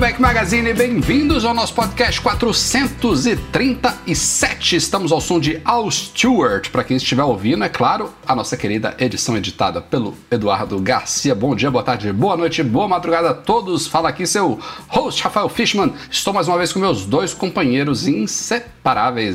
Mac Magazine, bem-vindos ao nosso podcast 437. Estamos ao som de Al Stewart, para quem estiver ouvindo, é claro, a nossa querida edição editada pelo Eduardo Garcia. Bom dia, boa tarde, boa noite, boa madrugada a todos. Fala aqui seu host Rafael Fishman. Estou mais uma vez com meus dois companheiros inseparáveis,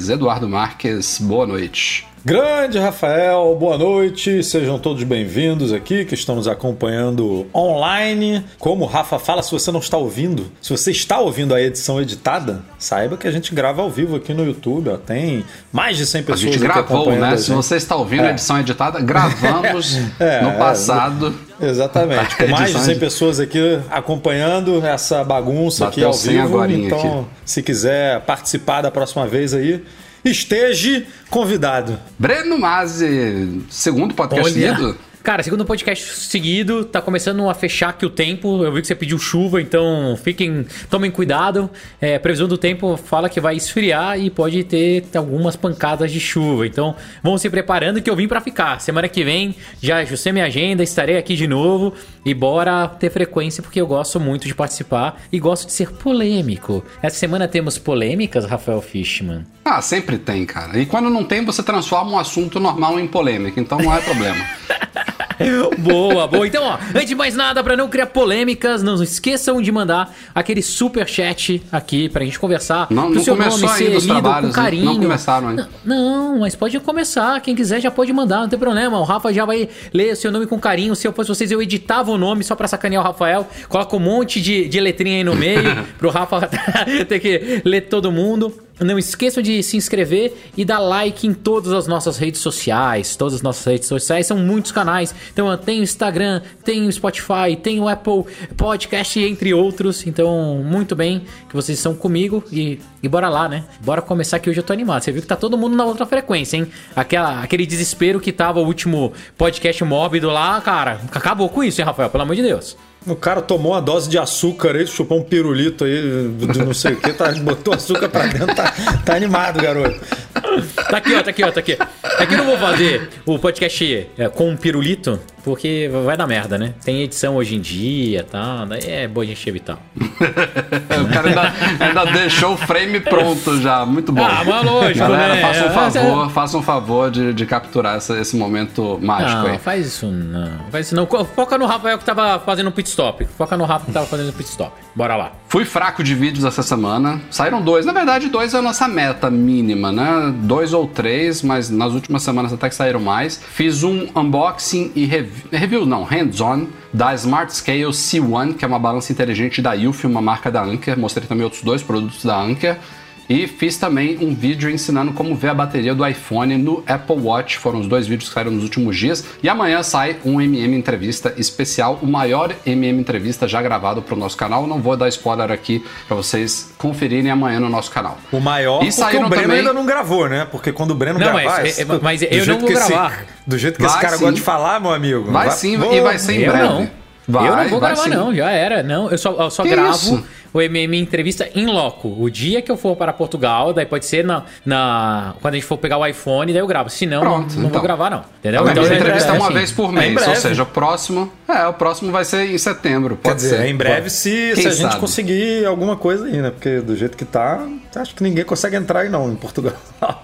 Eduardo Marques. Boa noite. Grande Rafael, boa noite, sejam todos bem-vindos aqui que estão nos acompanhando online. Como o Rafa fala, se você não está ouvindo, se você está ouvindo a edição editada, saiba que a gente grava ao vivo aqui no YouTube. Ó. Tem mais de 100 pessoas a gente gravou, né? Se você está ouvindo é. a edição editada, gravamos é, no passado. É, exatamente, com mais de 100 pessoas aqui acompanhando essa bagunça Bateu aqui ao vivo. Então, aqui. se quiser participar da próxima vez aí, esteja convidado. Breno Mazzi, segundo podcast seguido. Cara, segundo podcast seguido, tá começando a fechar aqui o tempo. Eu vi que você pediu chuva, então fiquem, tomem cuidado. É, previsão do tempo fala que vai esfriar e pode ter algumas pancadas de chuva. Então, vão se preparando que eu vim para ficar. Semana que vem já ajustei minha agenda, estarei aqui de novo e bora ter frequência porque eu gosto muito de participar e gosto de ser polêmico. Essa semana temos polêmicas, Rafael Fishman. Ah, sempre tem, cara. E quando não tem, você transforma um assunto normal em polêmica, então não é problema. boa, boa. Então, ó, antes de mais nada, para não criar polêmicas, não esqueçam de mandar aquele super chat aqui pra gente conversar. Não, não seu começou nome ainda os trabalhos, com carinho. Não começaram ainda. Não, não, mas pode começar. Quem quiser já pode mandar, não tem problema. O Rafa já vai ler o seu nome com carinho. Se eu fosse vocês, eu editava o nome só pra sacanear o Rafael. Coloca um monte de, de letrinha aí no meio pro Rafa ter que ler todo mundo. Não esqueçam de se inscrever e dar like em todas as nossas redes sociais. Todas as nossas redes sociais são muitos canais. Então tem o Instagram, tem o Spotify, tem o Apple Podcast, entre outros. Então, muito bem que vocês estão comigo e, e bora lá, né? Bora começar que hoje eu tô animado. Você viu que tá todo mundo na outra frequência, hein? Aquela, aquele desespero que tava o último podcast mórbido lá, cara. Acabou com isso, hein, Rafael? Pelo amor de Deus. O cara tomou uma dose de açúcar aí, chupou um pirulito aí de não sei o que, tá, botou açúcar pra dentro, tá, tá animado, garoto. Tá aqui, ó, tá aqui, ó, tá aqui. Aqui eu não vou fazer o podcast é, com um pirulito, porque vai dar merda, né? Tem edição hoje em dia e tá? tal, daí é boa a gente evitar. o cara ainda, ainda, deixou o frame pronto já, muito bom. Ah, mas lógico, Galera, né? faça um favor, faça um favor de, de capturar essa, esse momento mágico não, aí. faz isso não, faz isso não. Foca no Rafael que tava fazendo um pit stop. Foca no Rafa que tava fazendo um pit stop. Bora lá. Fui fraco de vídeos essa semana. Saíram dois. Na verdade, dois é a nossa meta mínima, né? Dois ou três, mas nas últimas semanas até que saíram mais. Fiz um unboxing e review, review não, hands-on da Smart Scale C1, que é uma balança inteligente da Ilf, uma marca da Anker. Mostrei também outros dois produtos da Anker. E fiz também um vídeo ensinando como ver a bateria do iPhone no Apple Watch. Foram os dois vídeos que saíram nos últimos dias. E amanhã sai um MM Entrevista especial, o maior MM Entrevista já gravado para o nosso canal. Não vou dar spoiler aqui para vocês conferirem amanhã no nosso canal. O maior e porque o Breno também... ainda não gravou, né? Porque quando o Breno não, gravar... Mas, é, mas eu não vou gravar. Esse, do jeito que vai esse cara sim. gosta de falar, meu amigo. Vai, vai sim, vou... e vai ser em breve. Não. Vai, eu não vou gravar, sim. não. Já era. Não, eu só, eu só gravo... Isso? O MM Entrevista em loco. O dia que eu for para Portugal, daí pode ser na, na quando a gente for pegar o iPhone, daí eu gravo. Se não, Pronto, não, não então. vou gravar não. Entendeu? A então, entrevista é, é uma assim, vez por mês, é ou seja, o próximo, é, o próximo vai ser em setembro, pode Quer dizer, ser. em breve se, se a gente conseguir alguma coisa aí, né? Porque do jeito que tá, acho que ninguém consegue entrar aí não em Portugal.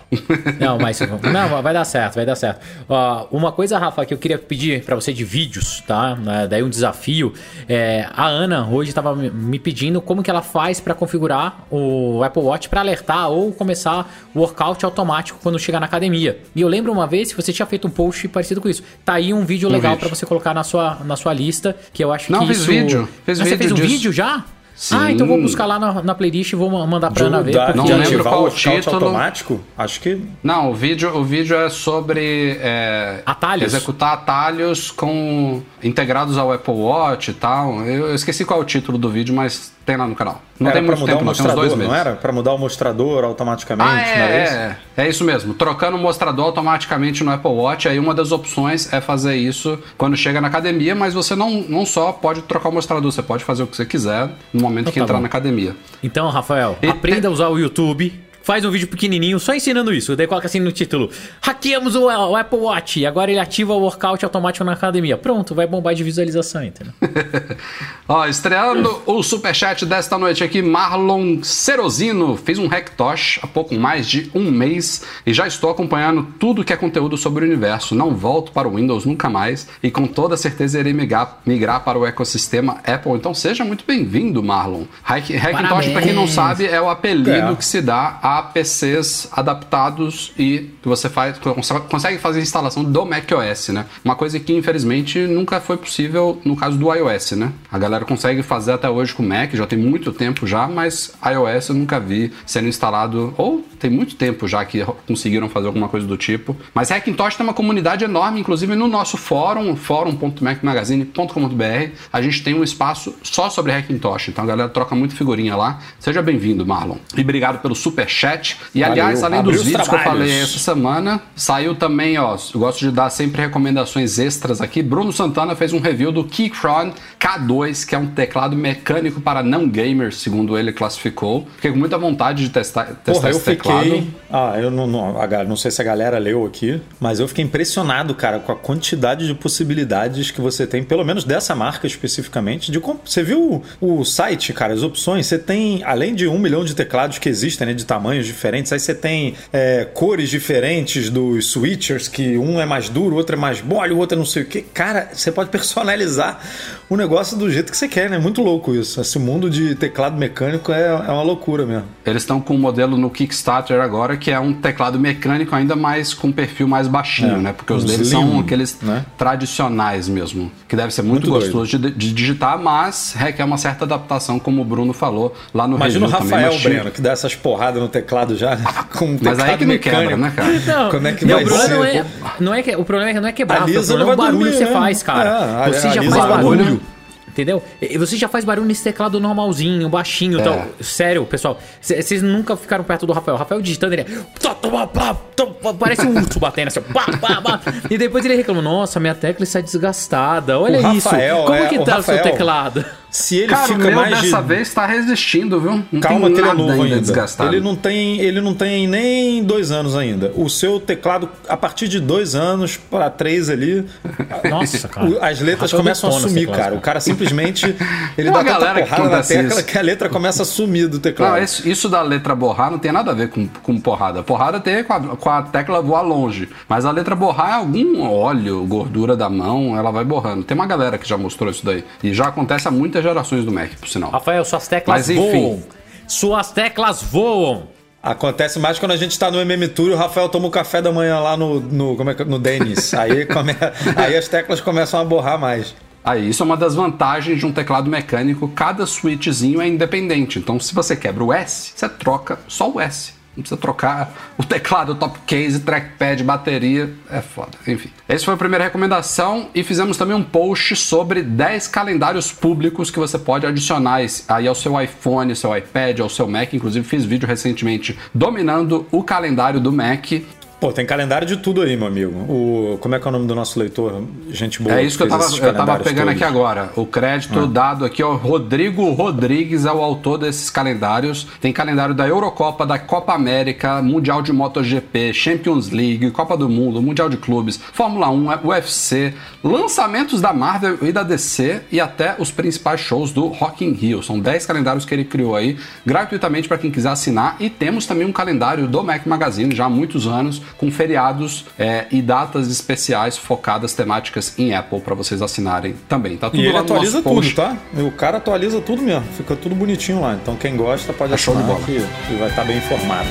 não, mas não, vai dar certo, vai dar certo. Uh, uma coisa, Rafa, que eu queria pedir para você de vídeos, tá? Uh, daí um desafio. É, a Ana hoje estava me pedindo como que ela faz para configurar o Apple Watch para alertar ou começar o workout automático quando chegar na academia. E eu lembro uma vez que você tinha feito um post parecido com isso. Tá aí um vídeo um legal para você colocar na sua, na sua lista, que eu acho Não, que fiz isso... vídeo. Fiz ah, vídeo você fez um disso. vídeo já? Sim. Ah, então vou buscar lá na, na playlist e vou ma- mandar pra Ana ver. da- Não lembro qual o título. automático? Acho que Não, o vídeo, o vídeo é sobre é, Atalhos? executar atalhos com integrados ao Apple Watch e tal. Eu, eu esqueci qual é o título do vídeo, mas tem lá no canal. Não era tem muito mudar tempo, o não, tem uns dois mostrador, meses. não era? Pra mudar o mostrador automaticamente, Ah, não era é, isso? é, é isso mesmo. Trocando o mostrador automaticamente no Apple Watch, aí uma das opções é fazer isso quando chega na academia, mas você não, não só pode trocar o mostrador, você pode fazer o que você quiser no momento que tá entrar bom. na academia. Então, Rafael, E- aprenda a usar o YouTube. Faz um vídeo pequenininho só ensinando isso. Daí coloca assim no título: Hackeamos o, o Apple Watch e agora ele ativa o workout automático na academia. Pronto, vai bombar de visualização, entendeu? Ó, estreando o superchat desta noite aqui, Marlon Cerosino. Fiz um Hacktosh há pouco mais de um mês e já estou acompanhando tudo que é conteúdo sobre o universo. Não volto para o Windows nunca mais e com toda certeza irei migrar, migrar para o ecossistema Apple. Então seja muito bem-vindo, Marlon. Hack, Hackintosh, para quem não sabe, é o apelido É. que se dá a PCs adaptados e você faz, consegue fazer a instalação do macOS, né? Uma coisa que infelizmente nunca foi possível no caso do iOS, né? A galera consegue fazer até hoje com Mac, já tem muito tempo já, mas iOS eu nunca vi sendo instalado, ou tem muito tempo já que conseguiram fazer alguma coisa do tipo. Mas Hackintosh tem uma comunidade enorme, inclusive no nosso fórum, fórum.macmagazine.com.br, a gente tem um espaço só sobre Hackintosh, então a galera troca muito figurinha lá. Seja bem-vindo, Marlon. E obrigado pelo super. E Valeu. aliás, além Abriu dos os vídeos que eu trabalhos. falei essa semana, saiu também, ó, eu gosto de dar sempre recomendações extras aqui. Bruno Santana fez um review do Keychron K2, que é um teclado mecânico para não gamers, segundo ele classificou. Fiquei com muita vontade de testar, testar Porra, eu esse teclado. fiquei. Ah, eu não, não, a não sei se a galera leu aqui, mas eu fiquei impressionado, cara, com a quantidade de possibilidades que você tem, pelo menos dessa marca especificamente. De comp- Você viu o, o site, cara, as opções? Você tem, além de um milhão de teclados que existem, né, de tamanhos diferentes, aí você tem é, cores diferentes dos switchers, que um é mais duro, o outro é mais mole, o outro é não sei o que. Cara, você pode personalizar o negócio do jeito que você quer, né? Muito louco isso. Esse mundo de teclado mecânico é, é uma loucura mesmo. Eles estão com um modelo no Kickstarter agora que é um teclado mecânico ainda mais com um perfil mais baixinho, É, né? Porque os deles slim, são aqueles né? tradicionais mesmo, que deve ser muito, Muito gostoso de, de digitar, mas requer uma certa adaptação, como o Bruno falou lá no Imagina o também. Rafael tinha- Breno, que dá essas porradas no teclado já, né? com um Mas aí teclado que me mecânico. quebra, né, cara? Não, Como é que não, vai o problema ser? não é, não é que, o problema é que não é quebrar, o problema é não o barulho dormir, que você né? faz, cara. É, você a já faz vai barulho. Entendeu? E Você já faz barulho nesse teclado normalzinho, baixinho e É. tal. Sério, pessoal. Vocês nunca ficaram perto do Rafael. O Rafael digitando, ele é. Parece um urso batendo assim. Pá, pá, pá. E depois ele reclama: Nossa, minha tecla está desgastada. Olha O isso. Rafael, Como é, que tá o seu teclado? Se ele Cara, o fica meu mais dessa de... vez tá resistindo, viu? Não Calma tem que ele é nada novo ainda. desgastado. Ele não, tem, ele não tem nem dois anos ainda. O seu teclado, a partir de dois anos para três ali, Nossa, cara. o- as letras começam a sumir, teclado, cara. O cara simplesmente ele Tem dá tanta galera que porrada na acontece tecla isso. que a letra começa a sumir do teclado. Não, isso, isso da letra borrar não tem nada a ver com, com porrada. Porrada tem com a, com a tecla voar longe. Mas a letra borrar é algum óleo, gordura da mão, ela vai borrando. Tem uma galera que já mostrou isso daí. E já acontece há muitas gerações do Mac, por sinal. Rafael, suas teclas Mas, enfim. voam. Suas teclas voam. Acontece mais quando a gente tá no MM Tour e o Rafael toma o café da manhã lá no, no, como é que- no Denis. Aí, come- aí as teclas começam a borrar mais. Aí, isso é uma das vantagens de um teclado mecânico. Cada switchzinho é independente. Então, se você quebra o S, você troca só o S. Não precisa trocar o teclado, o top case, trackpad, bateria. É foda. Enfim. Essa foi a primeira recomendação. E fizemos também um post sobre 10 calendários públicos que você pode adicionar aí ao seu iPhone, seu iPad, ao seu Mac. Inclusive, fiz vídeo recentemente dominando o calendário do Mac. Pô, tem calendário de tudo aí, meu amigo. O, como é que é o nome do nosso leitor? Gente boa. É isso que eu fez tava, eu tava pegando todos. aqui agora. O crédito dado aqui ao Rodrigo Rodrigues, é o autor desses calendários. Tem calendário da Eurocopa, da Copa América, Mundial de MotoGP, Champions League, Copa do Mundo, Mundial de Clubes, Fórmula 1, UFC, lançamentos da Marvel e da DC e até os principais shows do Rock in Rio. São 10 calendários que ele criou aí gratuitamente para quem quiser assinar. E temos também um calendário do Mac Magazine já há muitos anos com feriados é, e datas especiais focadas temáticas em Apple para vocês assinarem também. Tá tudo E ele no atualiza nosso tudo, post. tá? O cara atualiza tudo mesmo. Fica tudo bonitinho lá. Então quem gosta pode É assinar bola. que vai estar bem informado.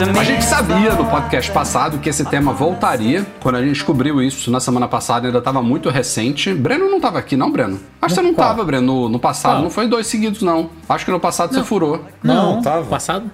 A gente sabia no podcast passado que esse tema voltaria. Quando a gente descobriu isso na semana passada, ainda estava muito recente. Breno não estava aqui, não, Breno? Acho que você não estava, Breno, no, no passado. Qual? Não foi dois seguidos, não. Acho que no passado você furou. Não, tava. Passado?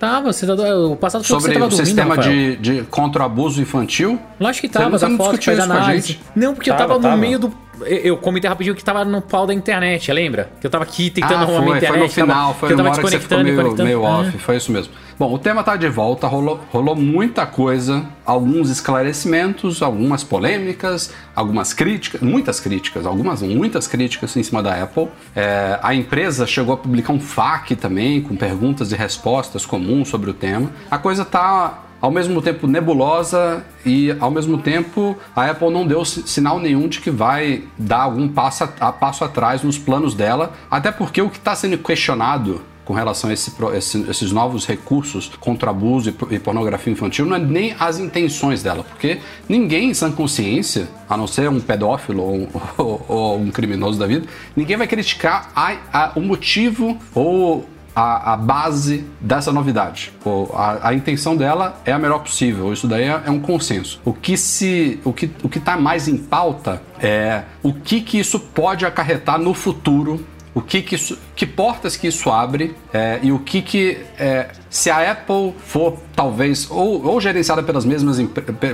Tava, você tá, o passado foi que Sobre você tava o dormindo, sistema Rafael. de, de contra o abuso infantil. Lógico que tava, não- você não foto, discutiu isso com a gente? Não, porque eu Tava, tava, tava. no meio do. Eu comentei rapidinho que tava no pau da internet, lembra? Que eu tava aqui tentando Ah, arrumar foi, minha foi internet. no final, tava, foi que eu tava hora que você ficou meio, conectando. meio off, foi isso mesmo. Bom, o tema tá de volta, rolou, rolou muita coisa, alguns esclarecimentos, algumas polêmicas, algumas críticas, muitas críticas, algumas, muitas críticas em cima da Apple. É, a empresa chegou a publicar um FAQ também, com perguntas e respostas comuns sobre o tema. A coisa tá ao mesmo tempo nebulosa e ao mesmo tempo a Apple não deu si- sinal nenhum de que vai dar algum passo, a passo atrás nos planos dela, até porque o que está sendo questionado com relação a esse esse- esses novos recursos contra abuso e, por- pornografia infantil não é nem as intenções dela, porque ninguém em sã consciência, a não ser um pedófilo ou, um- ou- ou um criminoso da vida, ninguém vai criticar a- a- o motivo ou a, a base dessa novidade. A, a intenção dela é a melhor possível. Isso daí é, é um consenso. O que se, o que o que está mais em pauta é o que que isso pode acarretar no futuro. O que que, isso, que portas que isso abre é, e o que que é, se a Apple for talvez ou, ou gerenciada pelas mesmas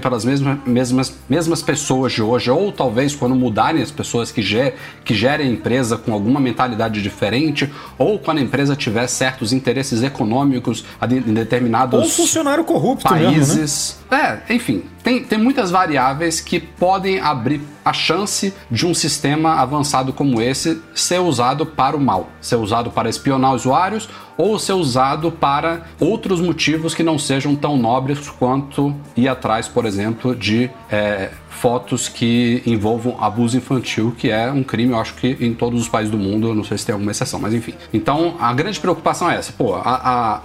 pelas mesmas, mesmas mesmas pessoas de hoje ou talvez quando mudarem as pessoas que, ger, que gerem a empresa com alguma mentalidade diferente ou quando a empresa tiver certos interesses econômicos em determinados Ou funcionário corrupto mesmo, né? países. É, enfim, tem, tem muitas variáveis que podem abrir a chance de um sistema avançado como esse ser usado para o mal, ser usado para espionar usuários ou ser usado para outros motivos que não sejam tão nobres quanto ir atrás, por exemplo, de é, fotos que envolvam abuso infantil, que é um crime, eu acho que em todos os países do mundo, não sei se tem alguma exceção, mas enfim. Então, a grande preocupação é essa, pô, a- a,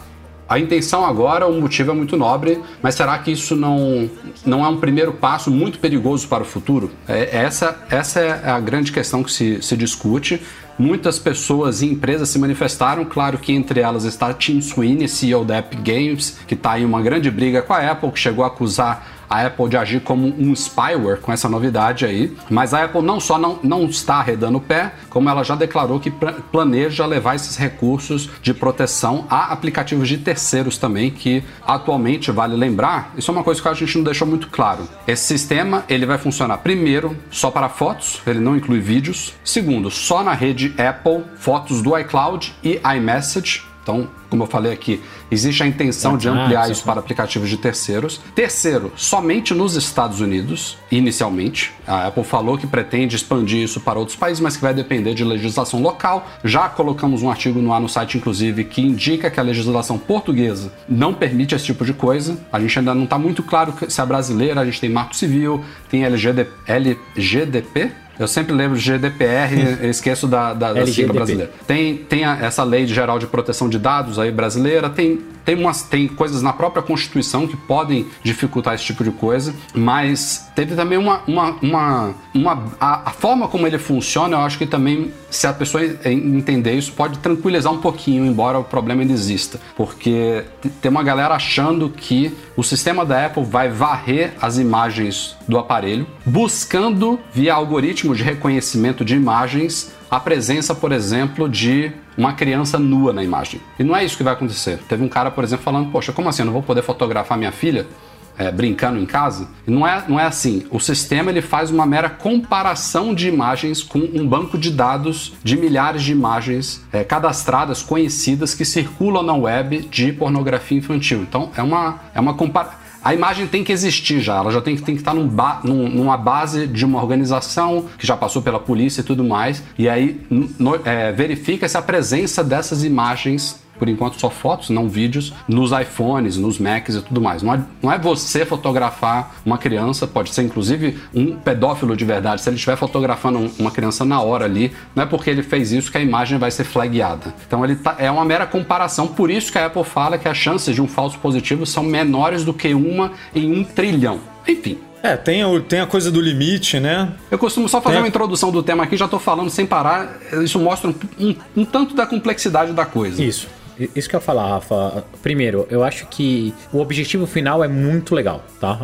a intenção agora, o motivo é muito nobre, mas será que isso não, não é um primeiro passo muito perigoso para o futuro? É, essa, essa é a grande questão que se, se discute. Muitas pessoas e empresas se manifestaram, claro que entre elas está Tim Sweeney, CEO da Epic Games, que está em uma grande briga com a Apple, que chegou a acusar a Apple de agir como um spyware com essa novidade aí. Mas a Apple não só não, não está arredando o pé, como ela já declarou que planeja levar esses recursos de proteção a aplicativos de terceiros também, que atualmente, vale lembrar, isso é uma coisa que a gente não deixou muito claro. Esse sistema ele vai funcionar primeiro só para fotos, ele não inclui vídeos. Segundo, só na rede Apple, fotos do iCloud e iMessage. Então, como eu falei aqui, existe a intenção de ampliar isso para aplicativos de terceiros. Terceiro, somente nos Estados Unidos, inicialmente. A Apple falou que pretende expandir isso para outros países, mas que vai depender de legislação local. Já colocamos um artigo no ar no site, inclusive, que indica que a legislação portuguesa não permite esse tipo de coisa. A gente ainda não está muito claro se é brasileira, a gente tem Marco Civil, tem LGD, LGDP. Eu sempre lembro de GDPR, eu esqueço da, da, da sigla brasileira. Tem, tem a- essa lei geral de proteção de dados aí brasileira, tem, tem, umas, tem coisas na própria Constituição que podem dificultar esse tipo de coisa, mas teve também uma. uma, uma, uma a, a forma como ele funciona, eu acho que também, se a pessoa en- entender isso, pode tranquilizar um pouquinho, embora o problema ainda exista. Porque tem uma galera achando que o sistema da Apple vai varrer as imagens do aparelho, buscando, via algoritmo de reconhecimento de imagens, a presença, por exemplo, de uma criança nua na imagem. E não é isso que vai acontecer. Teve um cara, por exemplo, falando: Poxa, como assim? Eu não vou poder fotografar minha filha? é, brincando em casa? Não é, não é assim. O sistema ele faz uma mera comparação de imagens com um banco de dados de milhares de imagens é, cadastradas, conhecidas, que circulam na web de pornografia infantil. Então é uma, é uma comparação. A imagem tem que existir já, ela já tem que, tem que estar num ba- num- numa base de uma organização que já passou pela polícia e tudo mais, e aí no- é, verifica-se a presença dessas imagens por enquanto só fotos, não vídeos, nos iPhones, nos Macs e tudo mais. Não é, não é você fotografar uma criança, pode ser inclusive um pedófilo de verdade. Se ele estiver fotografando um- uma criança na hora ali, não é porque ele fez isso que a imagem vai ser flagueada. Então ele tá- é uma mera comparação, por isso que a Apple fala que as chances de um falso positivo são menores do que uma em um trilhão. Enfim, É, tem, tem a coisa do limite, né? eu costumo só fazer Tem- uma introdução do tema aqui, já tô falando sem parar. Isso mostra um, um- um tanto da complexidade da coisa. Isso. Isso que eu ia falar, Rafa. Primeiro, eu acho que o objetivo final é muito legal, tá?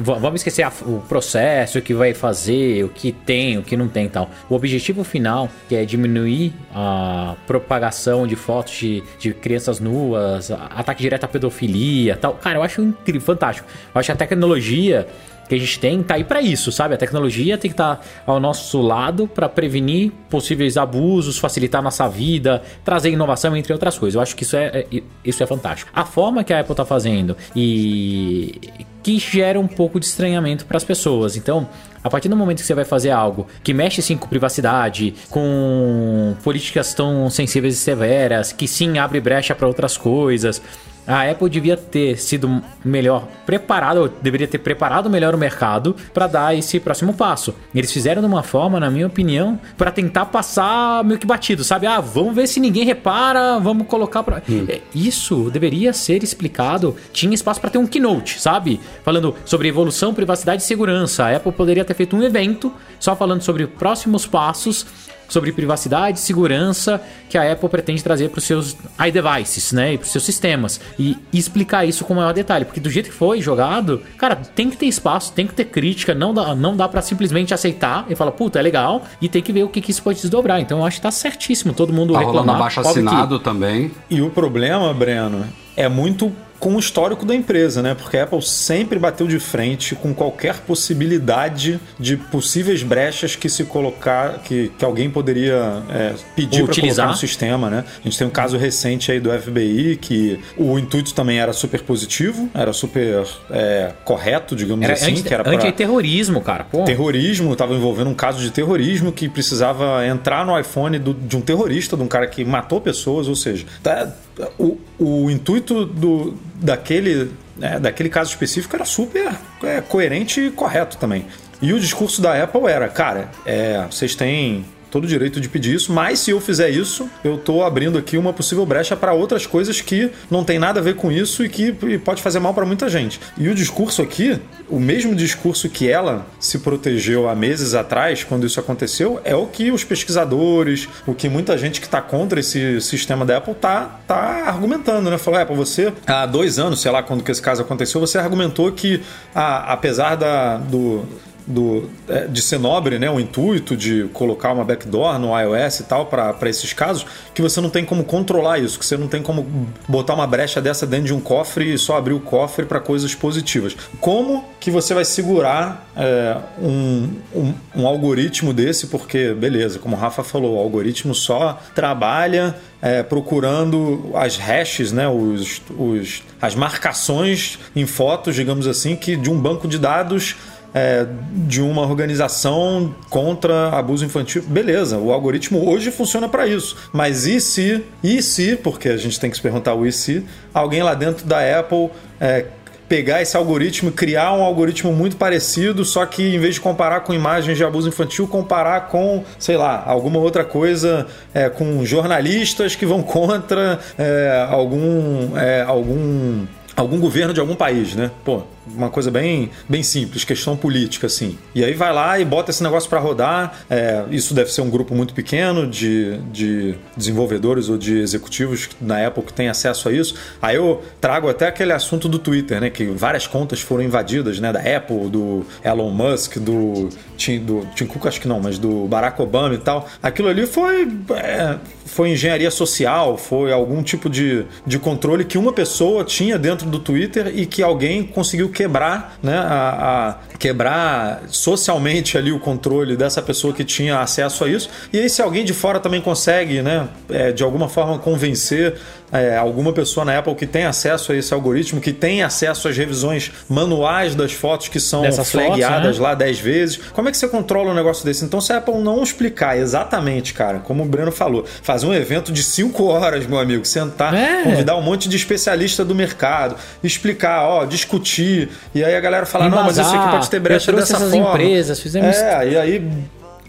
Vamos esquecer o processo, o que vai fazer, o que tem, o que não tem e tal. O objetivo final, que é diminuir a propagação de fotos de, de crianças nuas, ataque direto à pedofilia tal. Cara, eu acho incrível, fantástico. Eu acho que a tecnologia que a gente tem tá aí para isso, sabe? A tecnologia tem que estar tá ao nosso lado para prevenir possíveis abusos, facilitar nossa vida, trazer inovação, entre outras coisas. Eu acho que isso é, é isso é fantástico. A forma que a Apple tá fazendo e que gera um pouco de estranhamento para as pessoas. Então, a partir do momento que você vai fazer algo que mexe sim com privacidade, com políticas tão sensíveis e severas, que sim abre brecha para outras coisas, a Apple devia ter sido melhor preparado, deveria ter preparado melhor o mercado para dar esse próximo passo. Eles fizeram de uma forma, na minha opinião, para tentar passar meio que batido, sabe? Ah, vamos ver se ninguém repara, vamos colocar para hum. É, isso deveria ser explicado. Tinha espaço para ter um keynote, sabe? Falando sobre evolução, privacidade e segurança. A Apple poderia ter feito um evento só falando sobre próximos passos sobre privacidade e segurança que a Apple pretende trazer para os seus iDevices, né? E para os seus sistemas. E, explicar isso com maior detalhe. Porque do jeito que foi jogado, cara, tem que ter espaço, tem que ter crítica, não dá, não dá para simplesmente aceitar e falar, puta, é legal, e tem que ver o que, que isso pode desdobrar. Então eu acho que tá certíssimo todo mundo tá reclamar. rolando abaixo assinado que... também. E o problema, Breno, é muito com o histórico da empresa, né? Porque a Apple sempre bateu de frente com qualquer possibilidade de possíveis brechas que se colocar, que, que alguém poderia é, pedir para colocar no sistema, né? A gente tem um caso recente aí do FBI que o intuito também era super positivo, era super é, correto, digamos era assim, anti, que era para terrorismo, cara. Pô. Terrorismo, estava envolvendo um caso de terrorismo que precisava entrar no iPhone do, de um terrorista, de um cara que matou pessoas, ou seja, tá, o, o intuito do, daquele, né, daquele caso específico era super é, coerente e correto também. E o discurso da Apple era, cara, é, vocês têm todo direito de pedir isso, mas se eu fizer isso, eu estou abrindo aqui uma possível brecha para outras coisas que não tem nada a ver com isso e que pode fazer mal para muita gente. E o discurso aqui, o mesmo discurso que ela se protegeu há meses atrás, quando isso aconteceu, é o que os pesquisadores, o que muita gente que está contra esse sistema da Apple tá, tá argumentando, né? Falou, Apple, você há dois anos, sei lá quando que esse caso aconteceu, você argumentou que a, apesar da, do do, é, de ser nobre, né, o intuito de colocar uma backdoor no iOS e tal para esses casos, que você não tem como controlar isso, que você não tem como botar uma brecha dessa dentro de um cofre e só abrir o cofre para coisas positivas. Como que você vai segurar é, um, um, um algoritmo desse? Porque, beleza, como o Rafa falou, o algoritmo só trabalha é, procurando as hashes, né, os, os, as marcações em fotos, digamos assim, que de um banco de dados é, de uma organização contra abuso infantil. Beleza, o algoritmo hoje funciona para isso. Mas e se, e se, porque a gente tem que se perguntar o e se, alguém lá dentro da Apple é, pegar esse algoritmo e criar um algoritmo muito parecido, só que em vez de comparar com imagens de abuso infantil, comparar com, sei lá, alguma outra coisa, é, com jornalistas que vão contra é, algum, é, algum algum governo de algum país, né? Pô, uma coisa bem, bem simples, questão política, assim. E aí vai lá e bota esse negócio para rodar. É, isso deve ser um grupo muito pequeno de, de desenvolvedores ou de executivos na época que tem acesso a isso. Aí eu trago até aquele assunto do Twitter, né? Que várias contas foram invadidas, né? Da Apple, do Elon Musk, do Tim, do Tim Cook, acho que não, mas do Barack Obama e tal. Aquilo ali foi, é, foi engenharia social, foi algum tipo de, de controle que uma pessoa tinha dentro do Twitter e que alguém conseguiu quebrar, né, a, a, quebrar socialmente ali o controle dessa pessoa que tinha acesso a isso. E aí, se alguém de fora também consegue, né, é, de alguma forma convencer é, alguma pessoa na Apple que tem acesso a esse algoritmo, que tem acesso às revisões manuais das fotos que são Dessas flagueadas fotos, né? lá 10 vezes. Como é que você controla um negócio desse? Então, se a Apple não explicar exatamente, cara, como o Breno falou, fazer um evento de 5 horas, meu amigo, sentar, é. convidar um monte de especialista do mercado, explicar, ó, discutir, e aí a galera fala, não, mas isso aqui pode ter brecha dessa essas forma. empresas, fizemos... É, e aí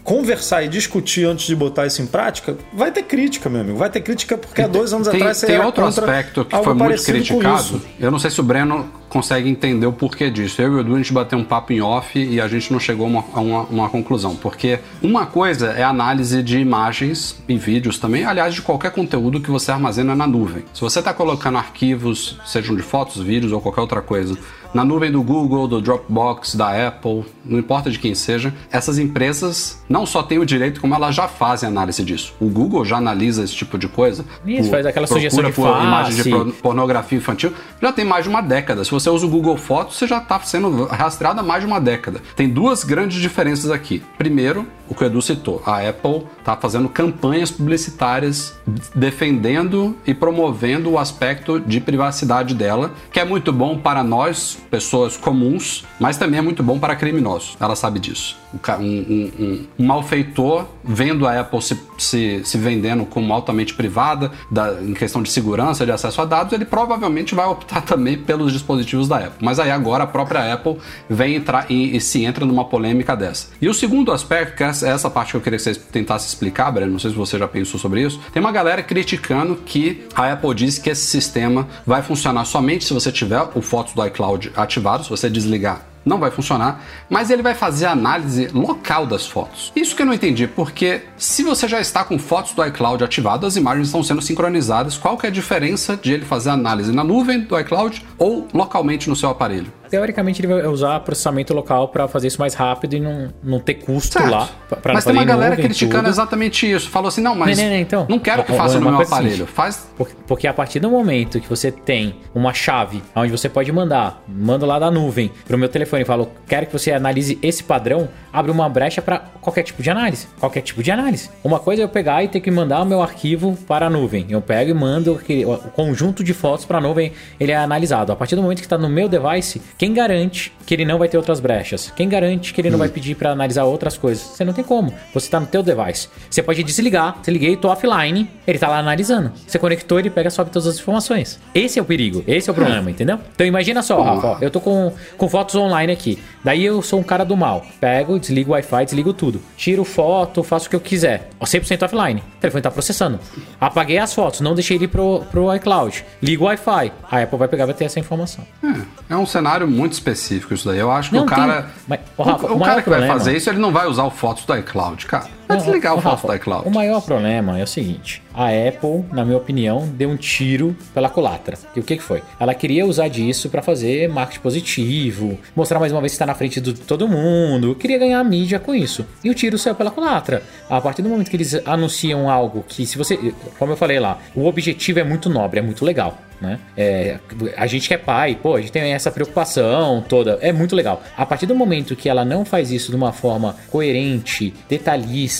conversar e discutir antes de botar isso em prática, vai ter crítica, meu amigo. Vai ter crítica porque há dois anos tem, atrás você Tem outro aspecto que foi muito criticado. Eu não sei se o Breno consegue entender o porquê disso. Eu e o Edu, a gente bateu um papo em off e a gente não chegou a uma, a uma, uma conclusão. Porque uma coisa é a análise de imagens e vídeos também, aliás, de qualquer conteúdo que você armazena na nuvem. Se você está colocando arquivos, sejam de fotos, vídeos ou qualquer outra coisa, na nuvem do Google, do Dropbox, da Apple, não importa de quem seja, essas empresas não só têm o direito, como elas já fazem análise disso. O Google já analisa esse tipo de coisa. Isso, faz aquela sugestão de por face. imagem de pornografia infantil, já tem mais de uma década. Se você usa o Google Fotos, você já está sendo rastreado há mais de uma década. Tem duas grandes diferenças aqui. Primeiro, o que o Edu citou, a Apple está fazendo campanhas publicitárias defendendo e promovendo o aspecto de privacidade dela, que é muito bom para nós, pessoas comuns, mas também é muito bom para criminosos. Ela sabe disso. Um, um, um, malfeitor vendo a Apple se, se, se vendendo como altamente privada, da, em questão de segurança, de acesso a dados, ele provavelmente vai optar também pelos dispositivos da Apple. Mas aí agora a própria Apple vem entrar e, e se entra numa polêmica dessa. E o segundo aspecto, que é essa parte que eu queria que vocês tentassem explicar, Breno, não sei se você já pensou sobre isso, tem uma galera criticando que a Apple diz que esse sistema vai funcionar somente se você tiver o Fotos do iCloud ativado, se você desligar não vai funcionar, mas ele vai fazer a análise local das fotos. Isso que eu não entendi, porque se você já está com fotos do iCloud ativado, as imagens estão sendo sincronizadas, qual que é a diferença de ele fazer a análise na nuvem do iCloud ou localmente no seu aparelho? Teoricamente ele vai usar processamento local para fazer isso mais rápido e não, não ter custo certo. lá. Pra mas tem uma galera criticando tudo. exatamente isso. Falou assim, não, mas não, não, então, não quero que faça no meu aparelho. Faz... Porque, porque a partir do momento que você tem uma chave onde você pode mandar, manda lá da nuvem para o meu telefone telefone e falo, quero que você analise esse padrão, abre uma brecha para qualquer tipo de análise. Qualquer tipo de análise. Uma coisa é eu pegar e ter que mandar o meu arquivo para a nuvem. Eu pego e mando aquele, o conjunto de fotos para a nuvem, ele é analisado. A partir do momento que está no meu device, quem garante que ele não vai ter outras brechas? Quem garante que ele não vai pedir para analisar outras coisas? Você não tem como. Você está no teu device. Você pode desligar, desliguei, tô offline, ele está lá analisando. Você conectou, ele pega e sobe todas as informações. Esse é o perigo, esse é o problema, entendeu? Então imagina só, Rafa, eu tô com, com fotos online aqui. Daí eu sou um cara do mal. Pego, desligo o Wi-Fi, desligo tudo. Tiro foto, faço o que eu quiser. 100% offline. O telefone tá processando. Apaguei as fotos, não deixei ele pro, pro iCloud. Ligo o Wi-Fi. A Apple vai pegar e vai ter essa informação. É, é um cenário muito específico isso daí. Eu acho que não, o cara. Tem... Mas, Rafa, o, o, o cara que problema... vai fazer isso, ele não vai usar o fotos do iCloud, cara. Vai desligar o, iCloud. O maior problema é o seguinte: a Apple, na minha opinião, deu um tiro pela culatra. E o que, que foi? Ela queria usar disso para fazer marketing positivo, mostrar mais uma vez que está na frente de todo mundo, queria ganhar mídia com isso. E o tiro saiu pela culatra. A partir do momento que eles anunciam algo que, se você. Como eu falei lá, o objetivo é muito nobre, é muito legal né? É, a gente que é pai, pô, a gente tem essa preocupação toda, é muito legal. A partir do momento que ela não faz isso de uma forma coerente, detalhista,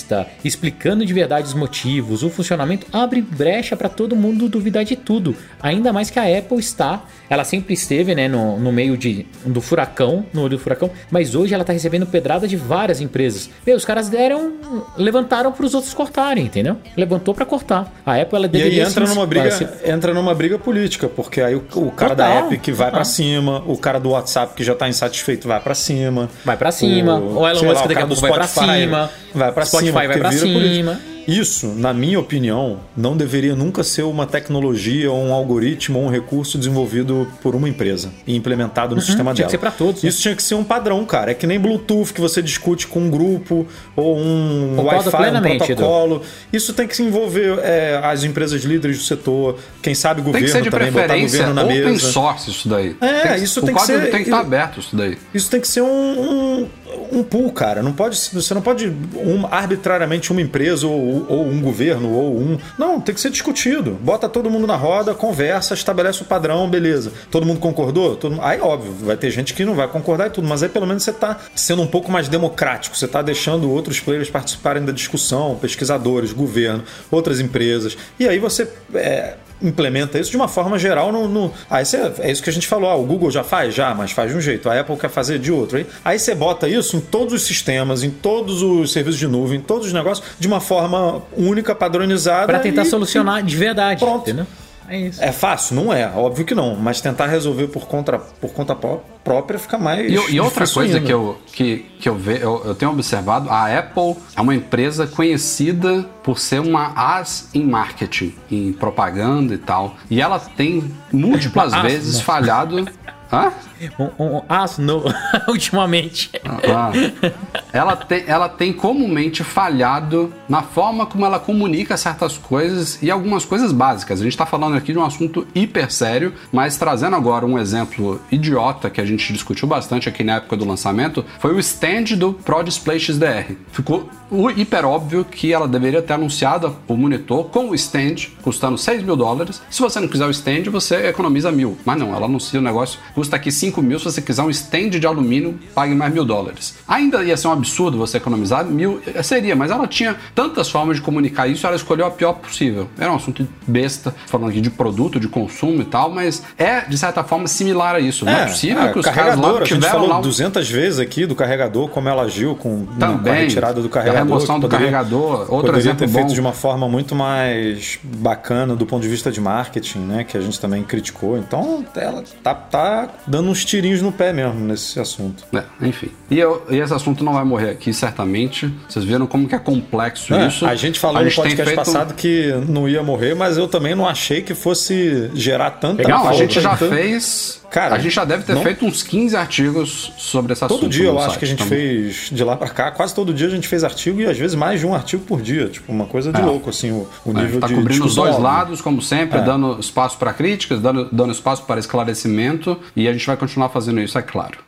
explicando de verdade os motivos, o funcionamento, abre brecha para todo mundo duvidar de tudo. Ainda mais que a Apple está, ela sempre esteve, né, no, no meio de, do furacão, no olho do furacão, mas hoje ela tá recebendo pedrada de várias empresas. Meu, os caras deram, levantaram para os outros cortarem, entendeu? Levantou para cortar. A Apple ela deveria e aí entra numa briga, entra numa briga política porque aí o, o cara Total. da Epic vai para cima, o cara do WhatsApp que já tá insatisfeito vai para cima. Vai para cima. O, o Elon Musk daqui a pouco vai para cima. Vai para cima. Spotify vai para cima. Isso, na minha opinião, não deveria nunca ser uma tecnologia ou um algoritmo ou um recurso desenvolvido por uma empresa e implementado no uhum, sistema tinha dela. Tinha que ser para todos. Né? Isso tinha que ser um padrão, cara. É que nem Bluetooth que você discute com um grupo ou um Wi-Fi, um protocolo. Edu. Isso tem que se envolver é, as empresas líderes do setor, quem sabe o governo tem que ser de também, botar governo na open mesa. source isso daí. É, isso tem que ser... tem que estar aberto isso daí. Isso tem que ser um, um, um pool, cara. Não pode, você não pode um, arbitrariamente uma empresa ou, ou um governo ou um. Não, tem que ser discutido. Bota todo mundo na roda, conversa, estabelece o padrão, beleza. Todo mundo concordou? Todo... Aí, óbvio, vai ter gente que não vai concordar e tudo, mas aí pelo menos você está sendo um pouco mais democrático, você está deixando outros players participarem da discussão, pesquisadores, governo, outras empresas. E aí você. É implementa isso de uma forma geral no. no... Aí você, é isso que a gente falou, ah, o Google já faz? Já, mas faz de um jeito. A Apple quer fazer de outro. Aí, aí você bota isso em todos os sistemas, em todos os serviços de nuvem, em todos os negócios, de uma forma única, padronizada. Para tentar e, solucionar de verdade. Pronto. Entendeu? É isso. É fácil? Não é, óbvio que não. Mas tentar resolver por conta, por conta própria fica mais. E, e outra coisa que eu, que, que eu, ve, eu, eu tenho observado: a Apple é uma empresa conhecida por ser uma as em marketing, em propaganda e tal. E ela tem múltiplas vezes falhado Hã? Um, um, asno, ultimamente. Ah, ela, tem, ela tem comumente falhado na forma como ela comunica certas coisas e algumas coisas básicas. A gente está falando aqui de um assunto hiper sério, mas trazendo agora um exemplo idiota que a gente discutiu bastante aqui na época do lançamento, foi o stand do Pro Display XDR. Ficou hiper óbvio que ela deveria ter anunciado o monitor com o stand, custando 6 mil dólares. Se você não quiser o stand, você economiza mil. Mas não, ela anuncia o negócio, custa aqui 5 mil. Se você quiser um stand de alumínio, pague mais mil dólares. Ainda ia ser um absurdo você economizar mil, eh, seria, mas ela tinha tantas formas de comunicar isso, ela escolheu a pior possível. Era um assunto besta, falando aqui de produto, de consumo e tal, mas é, de certa forma, similar a isso. Não é, é possível é, que os caras lá tiveram a gente falou lá... 200 vezes aqui do carregador, como ela agiu com, Também, com a retirada do carregador. A remoção do poderia, carregador, outro poderia exemplo ter bom. feito de uma forma muito mais bacana do ponto de vista de marketing, né, que a gente também criticou. Então, ela tá, tá dando uns tirinhos no pé mesmo nesse assunto. É, enfim. E, eu, e esse assunto não vai morrer aqui, certamente. Vocês viram como que é complexo é, isso. A gente falou a gente no podcast passado um... que não ia morrer, mas eu também não achei que fosse gerar tanta Não, a gente já fez Cara, a gente já deve ter não... feito uns 15 artigos sobre essa Todo assunto dia eu acho que a gente também. fez de lá para cá, quase todo dia a gente fez artigo e às vezes mais de um artigo por dia, tipo uma coisa de é. louco assim, o, o nível tá de cobrindo os dois lados, como sempre, é. dando espaço para críticas, dando, dando espaço para esclarecimento e a gente vai continuar fazendo isso, é claro.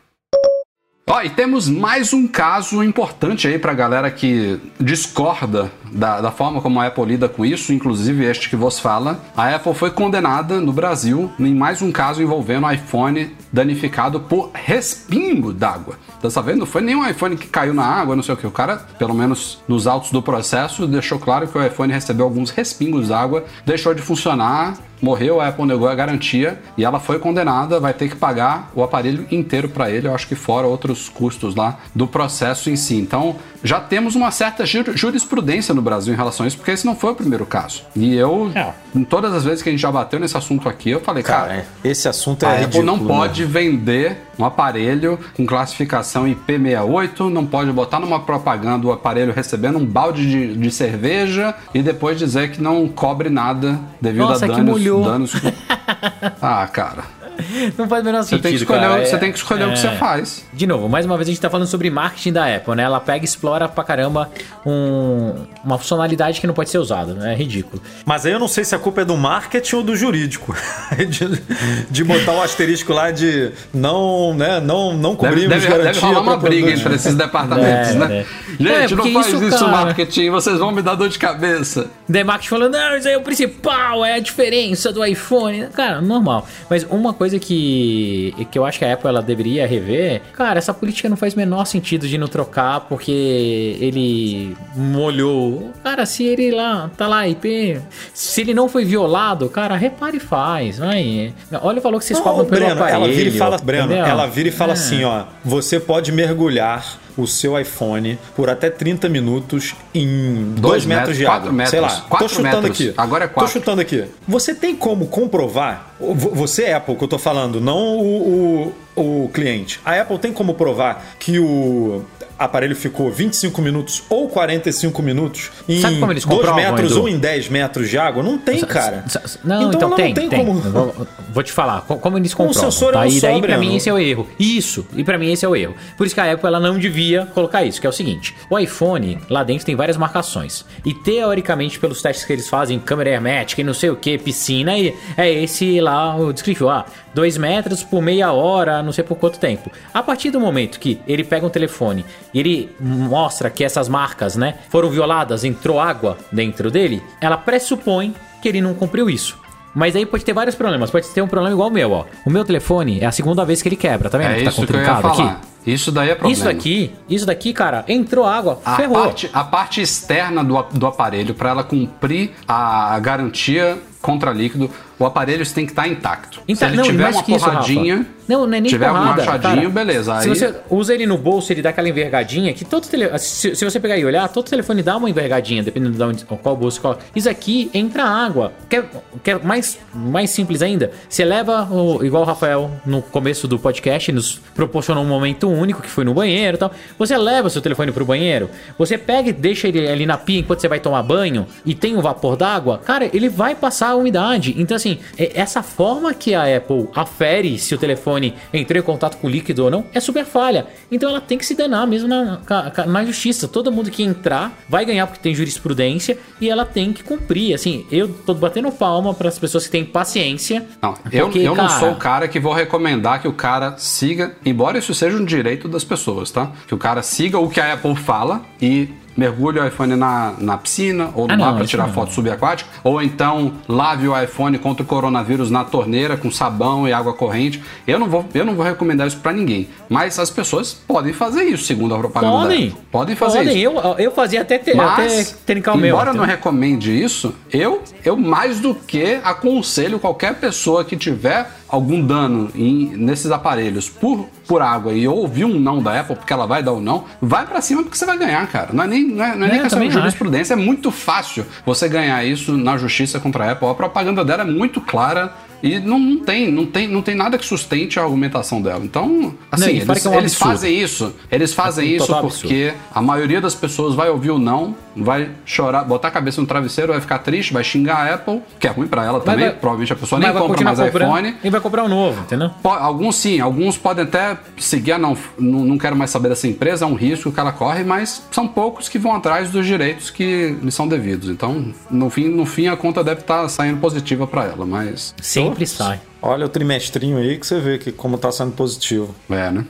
Ó, e temos mais um caso importante aí pra galera que discorda da, da, forma como a Apple lida com isso, inclusive este que vos fala. A Apple foi condenada no Brasil em mais um caso envolvendo iPhone danificado por respingo d'água. Tá sabendo? Não foi nenhum iPhone que caiu na água, não sei o que. O cara, pelo menos nos autos do processo, deixou claro que o iPhone recebeu alguns respingos d'água, deixou de funcionar morreu, a Apple negou a garantia e ela foi condenada, vai ter que pagar o aparelho inteiro para ele, eu acho que fora outros custos lá do processo em si. Então, já temos uma certa jurisprudência no Brasil em relação a isso, porque esse não foi o primeiro caso. E eu, é. em todas as vezes que a gente já bateu nesse assunto aqui, eu falei, cara, cara esse assunto é a ridículo, Apple não pode né? vender um aparelho com classificação IP68, não pode botar numa propaganda o aparelho recebendo um balde de, de cerveja e depois dizer que não cobre nada devido Nossa, a danos. danos ah, cara. Não faz o menor sentido. Você tem que escolher, cara. Você é, tem que escolher é... o que você é. faz. De novo, mais uma vez a gente tá falando sobre marketing da Apple, né? Ela pega e explora pra caramba um, uma funcionalidade que não pode ser usada, né? É ridículo. Mas aí eu não sei se a culpa é do marketing ou do jurídico. de, de botar o um asterisco lá de não, né? Não, não cobrimos deve, deve, garantia. Deve rolar uma briga entre esses departamentos, é, né? É. Gente, não faz isso, isso marketing, vocês vão me dar dor de cabeça. The marketing falando, não, isso aí é o principal, é a diferença do iPhone. Cara, normal. Mas uma coisa coisa que, que eu acho que a Apple ela deveria rever, cara, essa política não faz o menor sentido de não trocar porque ele molhou. Cara, se ele lá, tá lá, IP, se ele não foi violado, cara, repare e faz, vai. Olha o valor que vocês cobram pelo Breno, aparelho. Ela vira e fala, Breno, ela vira e fala é. assim, ó, você pode mergulhar o seu iPhone por até 30 minutos em 2 metros, metros, de água. Metros, Sei lá, tô chutando metros. aqui. Agora é 4. Tô chutando aqui. Você tem como comprovar? Você, Apple, que eu tô falando, não o, o, o cliente. A Apple tem como provar que o aparelho ficou 25 minutos ou 45 minutos em 2 metros Edu? ou em 10 metros de água? Não tem, cara. Não, então, então não tem, tem, tem. como. Vou, vou, te falar, como eles comprovam. Um sensor tá? é um e daí, pra mim, esse é o erro. Isso, e pra mim, esse é o erro. Por isso que a Apple ela não devia colocar isso, que é o seguinte: o iPhone, lá dentro, tem várias marcações. E teoricamente, pelos testes que eles fazem, câmera hermética e não sei o que, piscina, é esse lá o descritivo. Ah, 2 metros por meia hora, não sei por quanto tempo. A partir do momento que ele pega um telefone e ele mostra que essas marcas, né, foram violadas, entrou água dentro dele, ela pressupõe que ele não cumpriu isso. Mas aí pode ter vários problemas. Pode ter um problema igual o meu, ó. O meu telefone é a segunda vez que ele quebra, tá vendo? É que tá isso que eu ia falar. aqui. Isso daí é problema. Isso daqui, isso daqui, cara, entrou água, a ferrou. Parte, a parte externa do, do aparelho, para ela cumprir a garantia contra líquido, o aparelho tem que estar intacto. Inta se ele não, tiver uma porradinha, isso, não, não é nem tiver porrada, um machadinho, cara, beleza. Aí... Se você usa ele no bolso, ele dá aquela envergadinha, que todo telefone, se, se, você pegar e olhar, todo telefone dá uma envergadinha, dependendo de onde, qual bolso coloca. Isso aqui entra água. Quer, quer mais, mais simples ainda? Você leva, o, igual o Rafael no começo do podcast, nos proporcionou um momento único, que foi no banheiro e tal. Você leva o seu telefone pro banheiro, você pega e deixa ele ali na pia enquanto você vai tomar banho, e tem o um vapor d'água, cara, ele vai passar a umidade. Então, assim, assim, é- essa forma que a Apple afere se o telefone entrou em contato com o líquido ou não é super falha. Então ela tem que se danar mesmo na, na justiça. Todo mundo que entrar vai ganhar porque tem jurisprudência e ela tem que cumprir. Assim, eu tô batendo palma para as pessoas que têm paciência. Não, eu, Porque, eu não cara, sou o cara que vou recomendar que o cara siga, embora isso seja um direito das pessoas, tá? Que o cara siga o que a Apple fala e mergulhe o iPhone na, na piscina ou no Ah, mar para tirar não. foto subaquática, ou então lave o iPhone contra o coronavírus na torneira com sabão e água corrente. Eu não vou, eu não vou recomendar isso para ninguém, mas as pessoas podem fazer isso, segundo a propaganda. da Podem. Podem fazer Podem. isso. Eu, eu fazia até, ter, Mas, até trincar o meu. embora não recomende isso, eu, eu mais do que aconselho qualquer pessoa que tiver algum dano em- nesses aparelhos por, por água e ouvir um não da Apple, porque ela vai dar um não, vai pra cima porque você vai ganhar, cara. Não é nem, não é, não é nem É, questão de jurisprudência, é muito fácil você ganhar isso na justiça contra a Apple. A propaganda dela é muito clara. E não, não tem, não tem, não tem nada que sustente a argumentação dela. Então, assim, fora eles, é um eles absurdo. fazem isso. Eles fazem É um isso porque a maioria das pessoas vai ouvir o não, vai chorar, botar a cabeça no travesseiro, vai ficar triste, vai xingar a Apple, que é ruim pra ela também. vai- Provavelmente a pessoa nem compra mais comprando iPhone. E vai comprar um novo, entendeu? Alguns sim, alguns podem até seguir, ah, não, não, não quero mais saber dessa empresa, é um risco que ela corre, mas são poucos que vão atrás dos direitos que lhes são devidos. Então, no fim, no fim a conta deve estar saindo positiva pra ela, mas Sempre sai. Olha o trimestrinho aí que você vê que como tá sendo positivo. É, né?